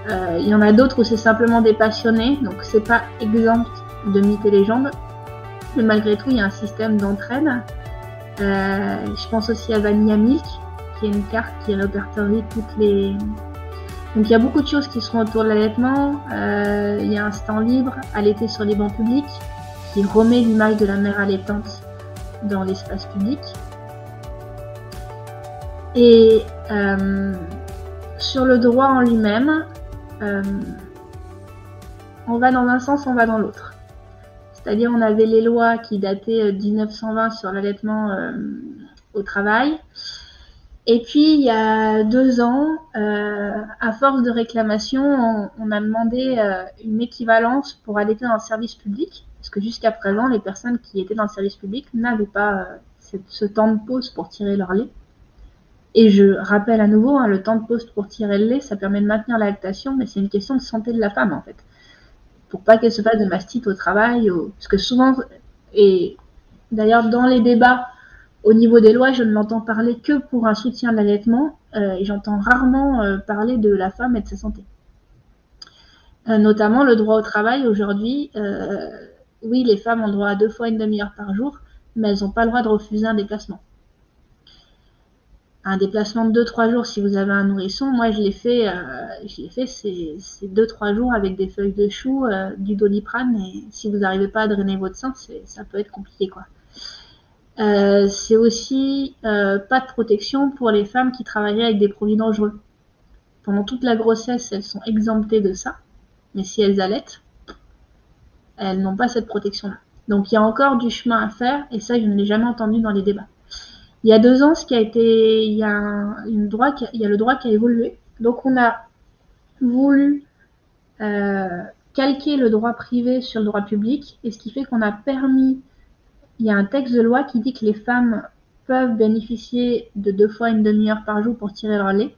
Il y en a d'autres où c'est simplement des passionnés, donc c'est pas exempt de mythes et légendes. Mais malgré tout, il y a un système d'entraide. je pense aussi à Vanilla Milk, qui est une carte qui répertorie toutes les, donc il y a beaucoup de choses qui seront autour de l'allaitement. Euh, il y a un stand libre l'été sur les bancs publics qui remet l'image de la mère allaitante dans l'espace public. Et euh, sur le droit en lui-même, euh, on va dans un sens, on va dans l'autre. C'est-à-dire on avait les lois qui dataient de 1920 sur l'allaitement au travail. Et puis, il y a deux ans, euh, à force de réclamation, on, a demandé euh, une équivalence pour allaiter dans le service public, parce que jusqu'à présent, les personnes qui étaient dans le service public n'avaient pas euh, ce temps de pause pour tirer leur lait. Et je rappelle à nouveau, hein, le temps de pause pour tirer le lait, ça permet de maintenir la lactation, mais c'est une question de santé de la femme, en fait. Pour pas qu'elle se fasse de mastite au travail, parce que souvent, et d'ailleurs, dans les débats, au niveau des lois, je ne l'entends parler que pour un soutien de l'allaitement euh, et j'entends rarement euh, parler de la femme et de sa santé. Euh, notamment le droit au travail aujourd'hui. oui, les femmes ont le droit à deux fois une demi-heure par jour, mais elles n'ont pas le droit de refuser un déplacement. Un déplacement de 2-3 jours si vous avez un nourrisson, moi je l'ai fait, je l'ai fait c'est 2-3 jours avec des feuilles de chou, du doliprane, et si vous n'arrivez pas à drainer votre sein, ça peut être compliqué. Euh, c'est aussi euh, pas de protection pour les femmes qui travailleraient avec des produits dangereux. Pendant toute la grossesse, elles sont exemptées de ça, mais si elles allaitent, elles n'ont pas cette protection-là. Donc il y a encore du chemin à faire, et ça je ne l'ai jamais entendu dans les débats. Il y a deux ans, ce qui a été, il y a, a le droit qui a évolué. Donc on a voulu euh, calquer le droit privé sur le droit public, et ce qui fait qu'on a permis il y a un texte de loi qui dit que les femmes peuvent bénéficier de deux fois une demi-heure par jour pour tirer leur lait,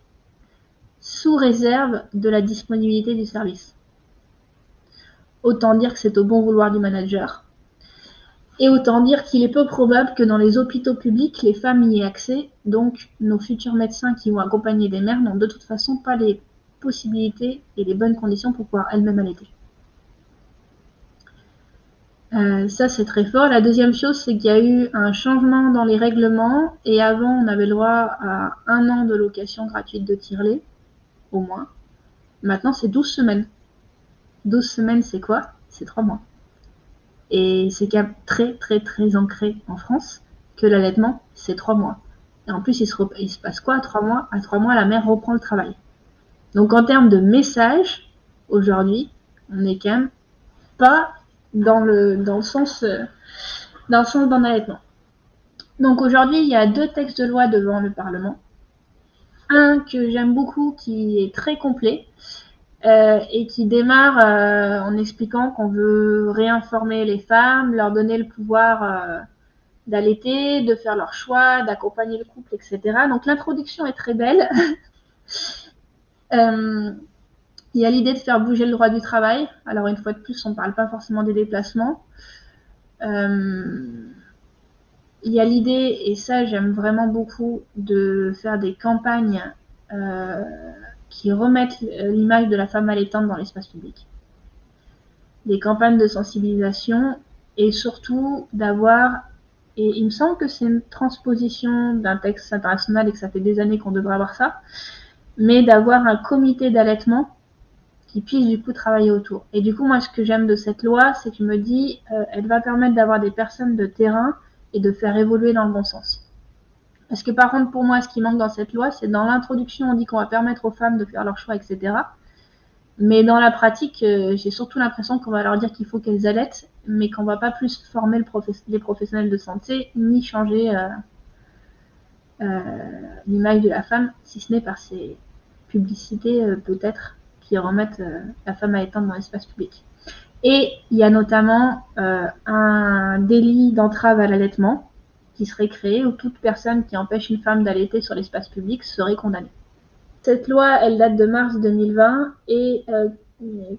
sous réserve de la disponibilité du service. Autant dire que c'est au bon vouloir du manager. Et autant dire qu'il est peu probable que dans les hôpitaux publics, les femmes y aient accès. Donc, nos futurs médecins qui vont accompagner des mères n'ont de toute façon pas les possibilités et les bonnes conditions pour pouvoir elles-mêmes allaiter. Euh, ça, c'est très fort. La deuxième chose, c'est qu'il y a eu un changement dans les règlements. Et avant, on avait le droit à un an de location gratuite de tirelet, au moins. Maintenant, c'est 12 semaines. 12 semaines, c'est quoi? C'est 3 mois. Et c'est quand même très, très, très ancré en France que l'allaitement, c'est 3 mois. Et en plus, il se, passe quoi? À 3 mois? À 3 mois, la mère reprend le travail. Donc, en termes de message, aujourd'hui, on n'est quand même pas dans le, dans le sens euh, dans le sens d'un allaitement. Donc aujourd'hui, il y a deux textes de loi devant le Parlement. Un que j'aime beaucoup, qui est très complet euh, et qui démarre euh, en expliquant qu'on veut réinformer les femmes, leur donner le pouvoir d'allaiter, de faire leur choix, d'accompagner le couple, etc. Donc l'introduction est très belle. Il y a l'idée de faire bouger le droit du travail. Alors une fois de plus, on ne parle pas forcément des déplacements. Euh, il y a l'idée, et ça j'aime vraiment beaucoup, de faire des campagnes euh, qui remettent l'image de la femme allaitante dans l'espace public. Des campagnes de sensibilisation et surtout d'avoir, et il me semble que c'est une transposition d'un texte international et que ça fait des années qu'on devrait avoir ça, mais d'avoir un comité d'allaitement qui puissent du coup travailler autour. Et du coup, moi, ce que j'aime de cette loi, c'est que je me dis, euh, elle va permettre d'avoir des personnes de terrain et de faire évoluer dans le bon sens. Parce que par contre, pour moi, ce qui manque dans cette loi, c'est dans l'introduction, on dit qu'on va permettre aux femmes de faire leur choix, etc. Mais dans la pratique, euh, j'ai surtout l'impression qu'on va leur dire qu'il faut qu'elles allaitent, mais qu'on va pas plus former le les professionnels de santé, ni changer euh, l'image de la femme, si ce n'est par ces publicités peut-être qui remettent euh, la femme allaitante dans l'espace public. Et il y a notamment euh, un délit d'entrave à l'allaitement qui serait créé où toute personne qui empêche une femme d'allaiter sur l'espace public serait condamnée. Cette loi, elle date de mars 2020 et euh,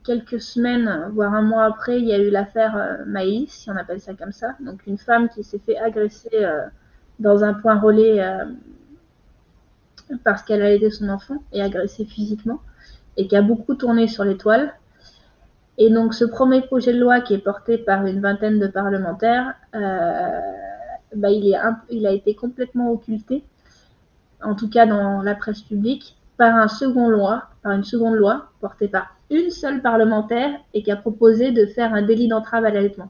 quelques semaines, voire un mois après, il y a eu l'affaire euh, Maïs, si on appelle ça comme ça. Donc une femme qui s'est fait agresser euh, dans un point relais parce qu'elle a aidé son enfant et agressée physiquement et qui a beaucoup tourné sur les toiles. Et donc ce premier projet de loi qui est porté par une vingtaine de parlementaires, bah, il, a été complètement occulté, en tout cas dans la presse publique, par une seconde loi portée par une seule parlementaire et qui a proposé de faire un délit d'entrave à l'allaitement.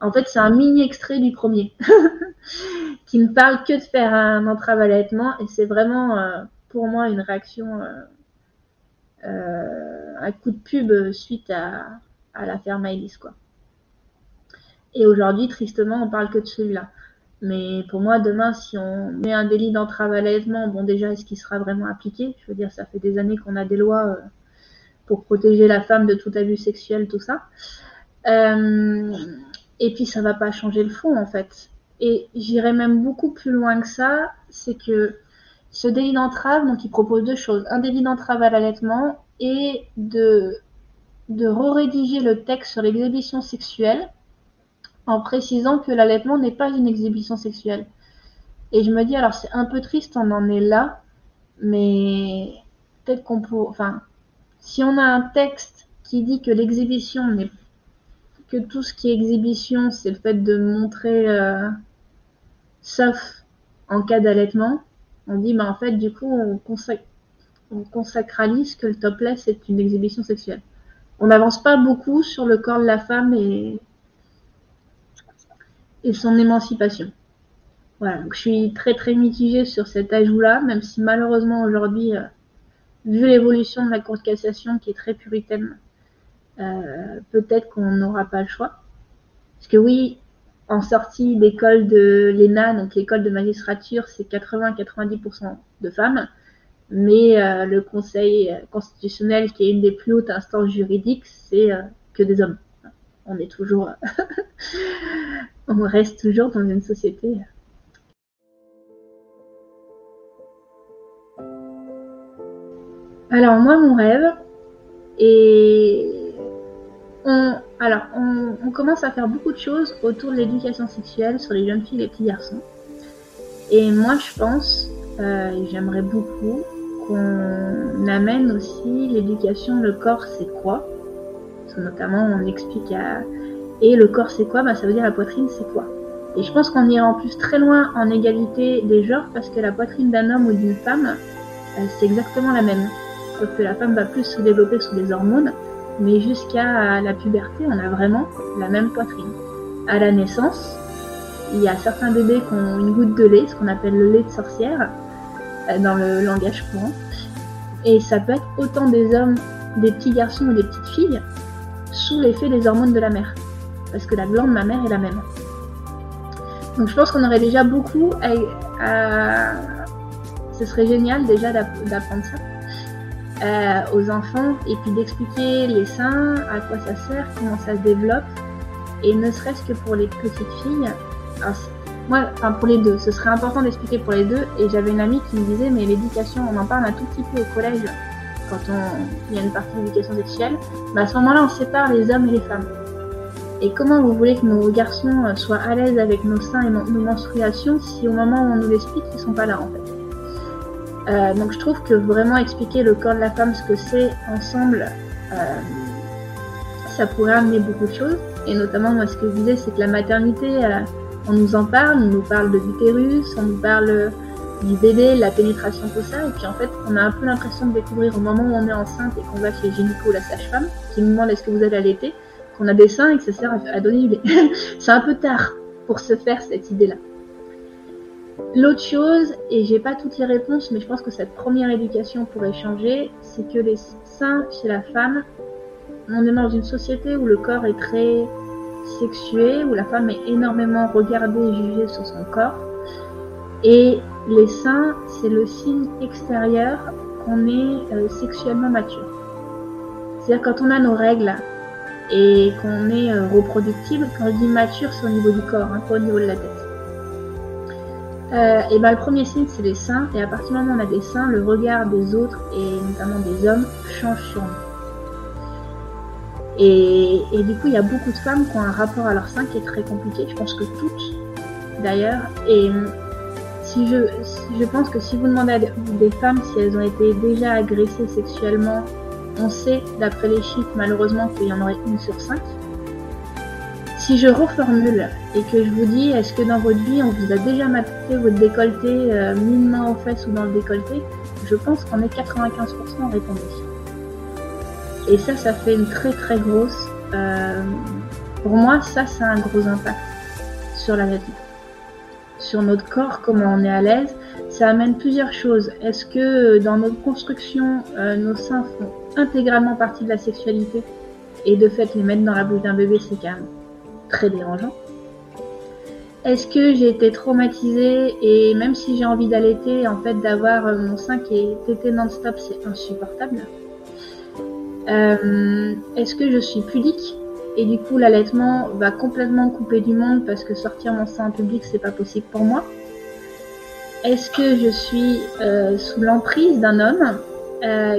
En fait, c'est un mini extrait du premier qui ne parle que de faire un entrave à l'allaitement et c'est vraiment euh, pour moi une réaction, euh, euh, un coup de pub suite à, à l'affaire Maëlys quoi. Et aujourd'hui, tristement, on parle que de celui-là. Mais pour moi, demain, si on met un délit d'entrave à l'allaitement, bon, déjà, est-ce qu'il sera vraiment appliqué? Je veux dire, ça fait des années qu'on a des lois euh, pour protéger la femme de tout abus sexuel, tout ça. Euh, et puis, ça va pas changer le fond, en fait. Et j'irais même beaucoup plus loin que ça, c'est que ce délit d'entrave, donc, il propose deux choses. Un délit d'entrave à l'allaitement et de, de re-rédiger le texte sur l'exhibition sexuelle en précisant que l'allaitement n'est pas une exhibition sexuelle. Et je me dis, alors c'est un peu triste, on en est là, mais peut-être qu'on peut. Enfin, si on a un texte qui dit que l'exhibition n'est. que tout ce qui est exhibition, c'est le fait de montrer. Euh, sauf en cas d'allaitement, on dit, bah en fait, du coup, on, on consacralise que le topless est une exhibition sexuelle. On n'avance pas beaucoup sur le corps de la femme et et son émancipation. Voilà, donc je suis très très mitigée sur cet ajout-là, même si malheureusement aujourd'hui, euh, vu l'évolution de la Cour de cassation qui est très puritaine, euh, peut-être qu'on n'aura pas le choix. Parce que oui, en sortie d'école de l'ENA, donc l'école de magistrature, c'est 80-90% de femmes, mais euh, le Conseil constitutionnel, qui est une des plus hautes instances juridiques, c'est que des hommes. On est toujours on reste toujours dans une société. Alors moi, mon rêve, et on, alors on, commence à faire beaucoup de choses autour de l'éducation sexuelle sur les jeunes filles et les petits garçons. Et moi, je pense, euh, j'aimerais beaucoup, qu'on amène aussi l'éducation, le corps, c'est quoi? Notamment, on explique à, et le corps, c'est quoi? Bah, Ça veut dire la poitrine, c'est quoi? Et je pense qu'on ira en plus très loin en égalité des genres parce que la poitrine d'un homme ou d'une femme, euh, c'est exactement la même. Sauf que la femme va plus se développer sous les hormones, mais jusqu'à la puberté, on a vraiment la même poitrine. À la naissance, il y a certains bébés qui ont une goutte de lait, ce qu'on appelle le lait de sorcière, euh, dans le langage courant. Et ça peut être autant des hommes, des petits garçons ou des petites filles, sous l'effet des hormones de la mère parce que la glande ma mère est la même. Donc je pense qu'on aurait déjà beaucoup à, Ce serait génial déjà d'apprendre ça euh, aux enfants et puis d'expliquer les seins, à quoi ça sert, comment ça se développe. Et ne serait-ce que pour les petites filles, moi, enfin pour les deux, ce serait important d'expliquer pour les deux. Et j'avais une amie qui me disait, mais l'éducation, on en parle un tout petit peu au collège quand on, il y a une partie d'éducation sexuelle. Mais à ce moment-là, on sépare les hommes et les femmes. Et comment vous voulez que nos garçons euh, soient à l'aise avec nos seins et nos menstruations si au moment où on nous l'explique, ils sont pas là en fait? Euh, donc je trouve que vraiment expliquer le corps de la femme, ce que c'est ensemble, euh, ça pourrait amener beaucoup de choses. Et notamment, moi, ce que je disais, c'est que la maternité, on nous en parle, on nous parle de l'utérus, on nous parle du bébé, la pénétration, tout ça. Et puis en fait, on a un peu l'impression de découvrir au moment où on est enceinte et qu'on va chez gynéco ou la sage-femme, qui nous demande est-ce que vous allez allaiter? Qu'on a des seins et que ça sert à, donner du c'est un peu tard pour se faire cette idée-là. L'autre chose, et j'ai pas toutes les réponses, mais je pense que cette première éducation pourrait changer, c'est que les seins chez la femme, on est dans une société où le corps est très sexué, où la femme est énormément regardée et jugée sur son corps. Et les seins, c'est le signe extérieur qu'on est euh, sexuellement mature. C'est-à-dire quand on a nos règles, et qu'on est euh, reproductible, quand je dis mature, c'est au niveau du corps, hein, pas au niveau de la tête. Euh, et ben le premier signe c'est les seins et à partir du moment où on a des seins, le regard des autres et notamment des hommes change sur nous. Et, du coup, il y a beaucoup de femmes qui ont un rapport à leur sein qui est très compliqué. Je pense que toutes, d'ailleurs. Et si je, je pense que si vous demandez à des femmes si elles ont été déjà agressées sexuellement, on sait, d'après les chiffres, malheureusement, qu'il y en aurait une sur cinq. Si je reformule et que je vous dis, est-ce que dans votre vie, on vous a déjà maté votre décolleté, euh, mine main aux fesses ou dans le décolleté, je pense qu'on est 95% répondus. Et ça, ça fait une très très grosse. Euh, pour moi, ça, ça a un gros impact sur la vie, sur notre corps, comment on est à l'aise. Ça amène plusieurs choses. Est-ce que dans notre construction, euh, nos seins font intégralement partie de la sexualité. Et de fait les mettre dans la bouche d'un bébé, c'est quand même très dérangeant. Est-ce que j'ai été traumatisée et même si j'ai envie d'allaiter, en fait d'avoir euh, mon sein qui est tété non-stop, c'est insupportable. Euh, Est-ce que je suis pudique et du coup l'allaitement va complètement couper du monde parce que sortir mon sein en public c'est pas possible pour moi? Est-ce que je suis euh, sous l'emprise d'un homme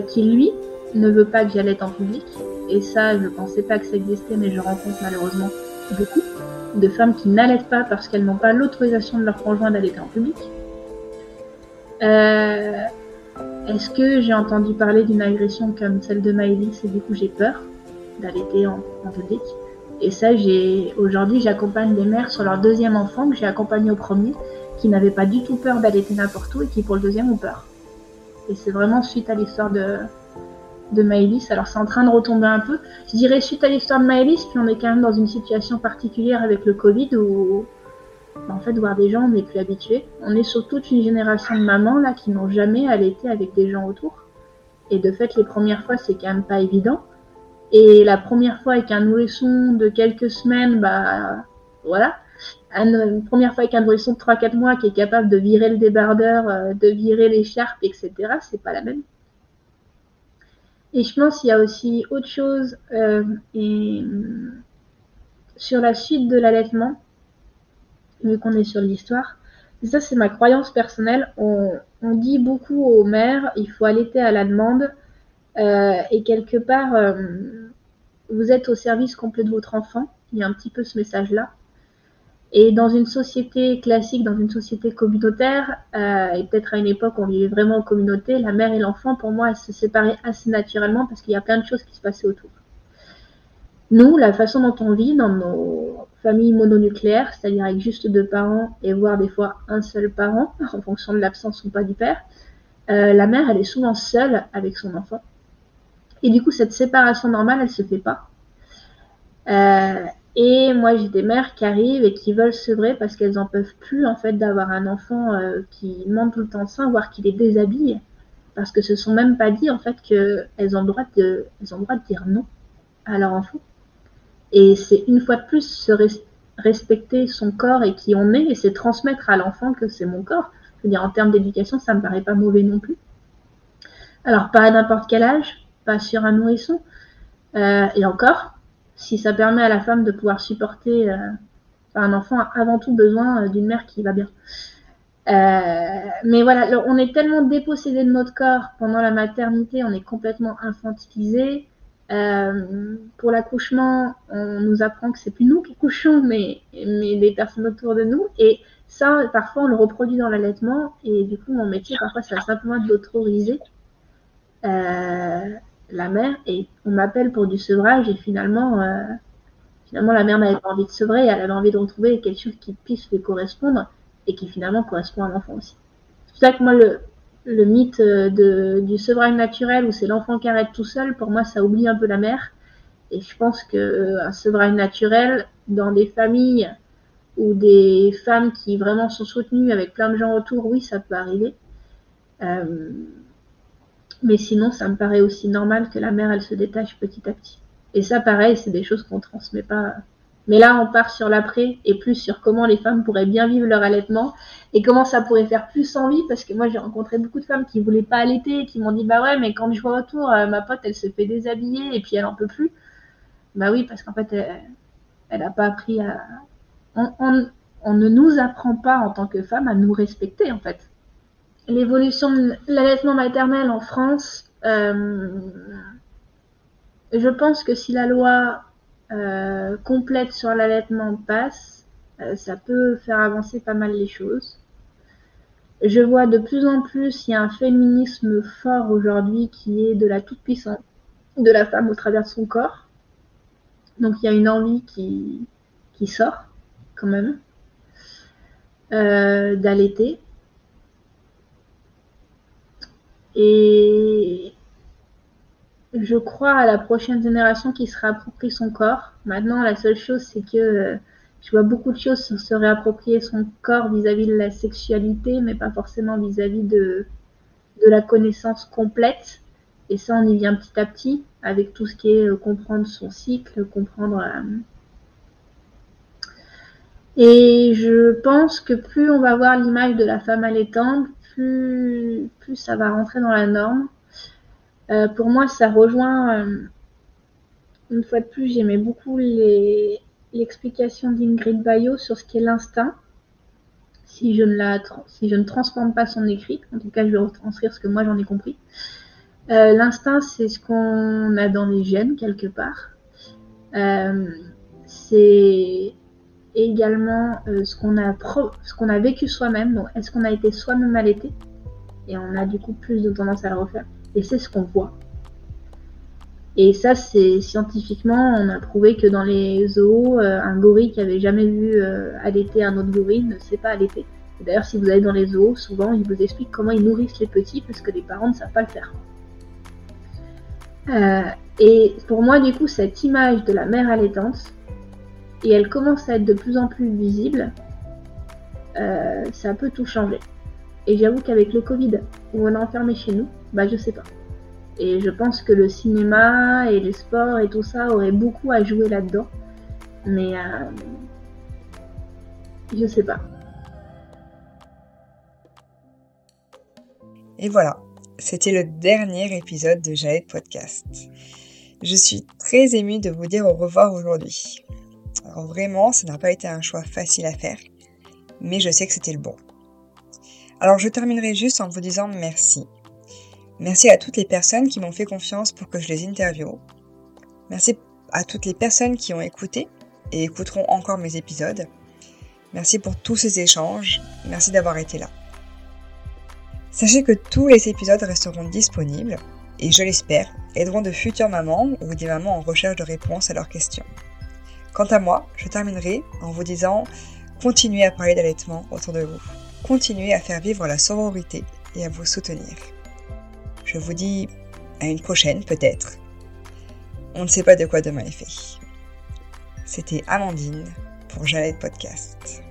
qui lui ne veut pas que j'allaite en public et ça je pensais pas que ça existait mais je rencontre malheureusement beaucoup de femmes qui n'allaitent pas parce qu'elles n'ont pas l'autorisation de leur conjoint d'allaiter en public. Euh, est-ce que j'ai entendu parler d'une agression comme celle de Maëlys et du coup j'ai peur d'allaiter en, public? Et ça, j'ai aujourd'hui j'accompagne des mères sur leur deuxième enfant que j'ai accompagné au premier, qui n'avaient pas du tout peur d'allaiter n'importe où et qui pour le deuxième ont peur. Et c'est vraiment suite à l'histoire de, de Maëlys. Alors c'est en train de retomber un peu. Je dirais suite à l'histoire de Maëlys, puis on est quand même dans une situation particulière avec le Covid où en fait, voir des gens, on n'est plus habitué. On est sur toute une génération de mamans là qui n'ont jamais allaité avec des gens autour. Et de fait, les premières fois, c'est quand même pas évident. Et la première fois avec un nourrisson de quelques semaines, bah voilà. Une première fois avec un nourrisson de 3-4 mois qui est capable de virer le débardeur, euh, de virer l'écharpe, etc., c'est pas la même. Et je pense qu'il y a aussi autre chose euh, et, sur la suite de l'allaitement vu qu'on est sur l'histoire. ça, c'est ma croyance personnelle. On, dit beaucoup aux mères, il faut allaiter à la demande. Euh, et quelque part, euh, vous êtes au service complet de votre enfant. Il y a un petit peu ce message-là. Et dans une société classique, dans une société communautaire, euh, et peut-être à une époque où on vivait vraiment en communauté, la mère et l'enfant, pour moi, elles se séparaient assez naturellement parce qu'il y a plein de choses qui se passaient autour. Nous, la façon dont on vit dans nos familles mononucléaires, c'est-à-dire avec juste deux parents et voire des fois un seul parent, en fonction de l'absence ou pas du père, euh, la mère, elle est souvent seule avec son enfant. Et du coup, cette séparation normale, elle se fait pas. Euh, et moi, j'ai des mères qui arrivent et qui veulent sevrer parce qu'elles en peuvent plus, en fait, d'avoir un enfant euh, qui demande tout le temps sein, voire qui les déshabille. Parce que ce sont même pas dit, en fait, qu'elles ont droit de, ont droit de dire non à leur enfant. Et c'est une fois de plus se respecter son corps et qui on est, et c'est transmettre à l'enfant que c'est mon corps. Je veux dire, en termes d'éducation, ça me paraît pas mauvais non plus. Alors, pas à n'importe quel âge, pas sur un nourrisson. Euh, et encore, si ça permet à la femme de pouvoir supporter, euh, un enfant a avant tout besoin euh, d'une mère qui va bien. mais voilà, on est tellement dépossédé de notre corps pendant la maternité, on est complètement infantilisé. Euh, pour l'accouchement, on nous apprend que c'est plus nous qui couchons, mais, mais les personnes autour de nous. Et ça, parfois, on le reproduit dans l'allaitement. Et du coup, mon métier, parfois, c'est simplement d'autoriser euh, la mère. Et on m'appelle pour du sevrage. Et finalement, euh, finalement la mère n'avait pas envie de sevrer. Elle avait envie de retrouver quelque chose qui puisse lui correspondre et qui finalement correspond à l'enfant aussi. C'est pour ça que moi, le, le mythe euh, de, du sevrage naturel où c'est l'enfant qui arrête tout seul, pour moi, ça oublie un peu la mère. Et je pense qu'un euh, sevrage naturel, dans des familles ou des femmes qui vraiment sont soutenues avec plein de gens autour, oui, ça peut arriver. Mais sinon, ça me paraît aussi normal que la mère, elle se détache petit à petit. Et ça, pareil, c'est des choses qu'on transmet pas. Mais là, on part sur l'après et plus sur comment les femmes pourraient bien vivre leur allaitement et comment ça pourrait faire plus envie. Parce que moi j'ai rencontré beaucoup de femmes qui voulaient pas allaiter et qui m'ont dit bah ouais mais quand je vois autour euh, ma pote elle se fait déshabiller et puis elle en peut plus. Bah oui parce qu'en fait elle, n'a pas appris à on, ne nous apprend pas en tant que femme à nous respecter en fait l'évolution de l'allaitement maternel en France euh, je pense que si la loi euh, complète sur l'allaitement passe, euh, ça peut faire avancer pas mal les choses. Je vois de plus en plus, il y a un féminisme fort aujourd'hui qui est de la toute-puissance de la femme au travers de son corps. Donc il y a une envie qui, qui sort quand même d'allaiter. Et je crois à la prochaine génération qui se réapproprie son corps. Maintenant, la seule chose, c'est que euh, je vois beaucoup de choses sur se réapproprier son corps vis-à-vis de la sexualité, mais pas forcément vis-à-vis de, de la connaissance complète. Et ça, on y vient petit à petit, avec tout ce qui est euh, comprendre son cycle, comprendre... Euh, et je pense que plus on va voir l'image de la femme allaitante, plus, plus ça va rentrer dans la norme. Euh, pour moi, ça rejoint, euh, une fois de plus, j'aimais beaucoup l'explication d'Ingrid Bayo sur ce qu'est l'instinct. Si je, ne si je ne transforme pas son écrit, en tout cas, je vais retranscrire ce que moi j'en ai compris. Euh, l'instinct, c'est ce qu'on a dans les gènes quelque part. c'est également ce qu'on a, ce qu'on a vécu soi-même. Donc, est-ce qu'on a été soi-même allaité? Et on a du coup plus de tendance à le refaire et c'est ce qu'on voit. Et ça, c'est scientifiquement, on a prouvé que dans les zoos, euh, un gorille qui avait jamais vu euh, allaiter un autre gorille ne sait pas allaiter. D'ailleurs, si vous allez dans les zoos, souvent ils vous expliquent comment ils nourrissent les petits parce que les parents ne savent pas le faire. Euh, et pour moi, du coup, cette image de la mère allaitante, et elle commence à être de plus en plus visible, ça peut tout changer. Et j'avoue qu'avec le Covid, où on est enfermé chez nous, bah je sais pas. Et je pense que le cinéma et les sports et tout ça auraient beaucoup à jouer là-dedans. Mais euh, je sais pas. Et voilà, c'était le dernier épisode de Jaed Podcast. Je suis très émue de vous dire au revoir aujourd'hui. Alors vraiment, ça n'a pas été un choix facile à faire, mais je sais que c'était le bon. Alors je terminerai juste en vous disant merci. Merci à toutes les personnes qui m'ont fait confiance pour que je les interviewe. Merci à toutes les personnes qui ont écouté et écouteront encore mes épisodes. Merci pour tous ces échanges. Merci d'avoir été là. Sachez que tous les épisodes resteront disponibles et je l'espère aideront de futures mamans ou des mamans en recherche de réponses à leurs questions. Quant à moi, je terminerai en vous disant continuez à parler d'allaitement autour de vous continuez à faire vivre la sororité et à vous soutenir. Je vous dis à une prochaine peut-être. On ne sait pas de quoi demain est fait. C'était Amandine pour Jalette Podcast.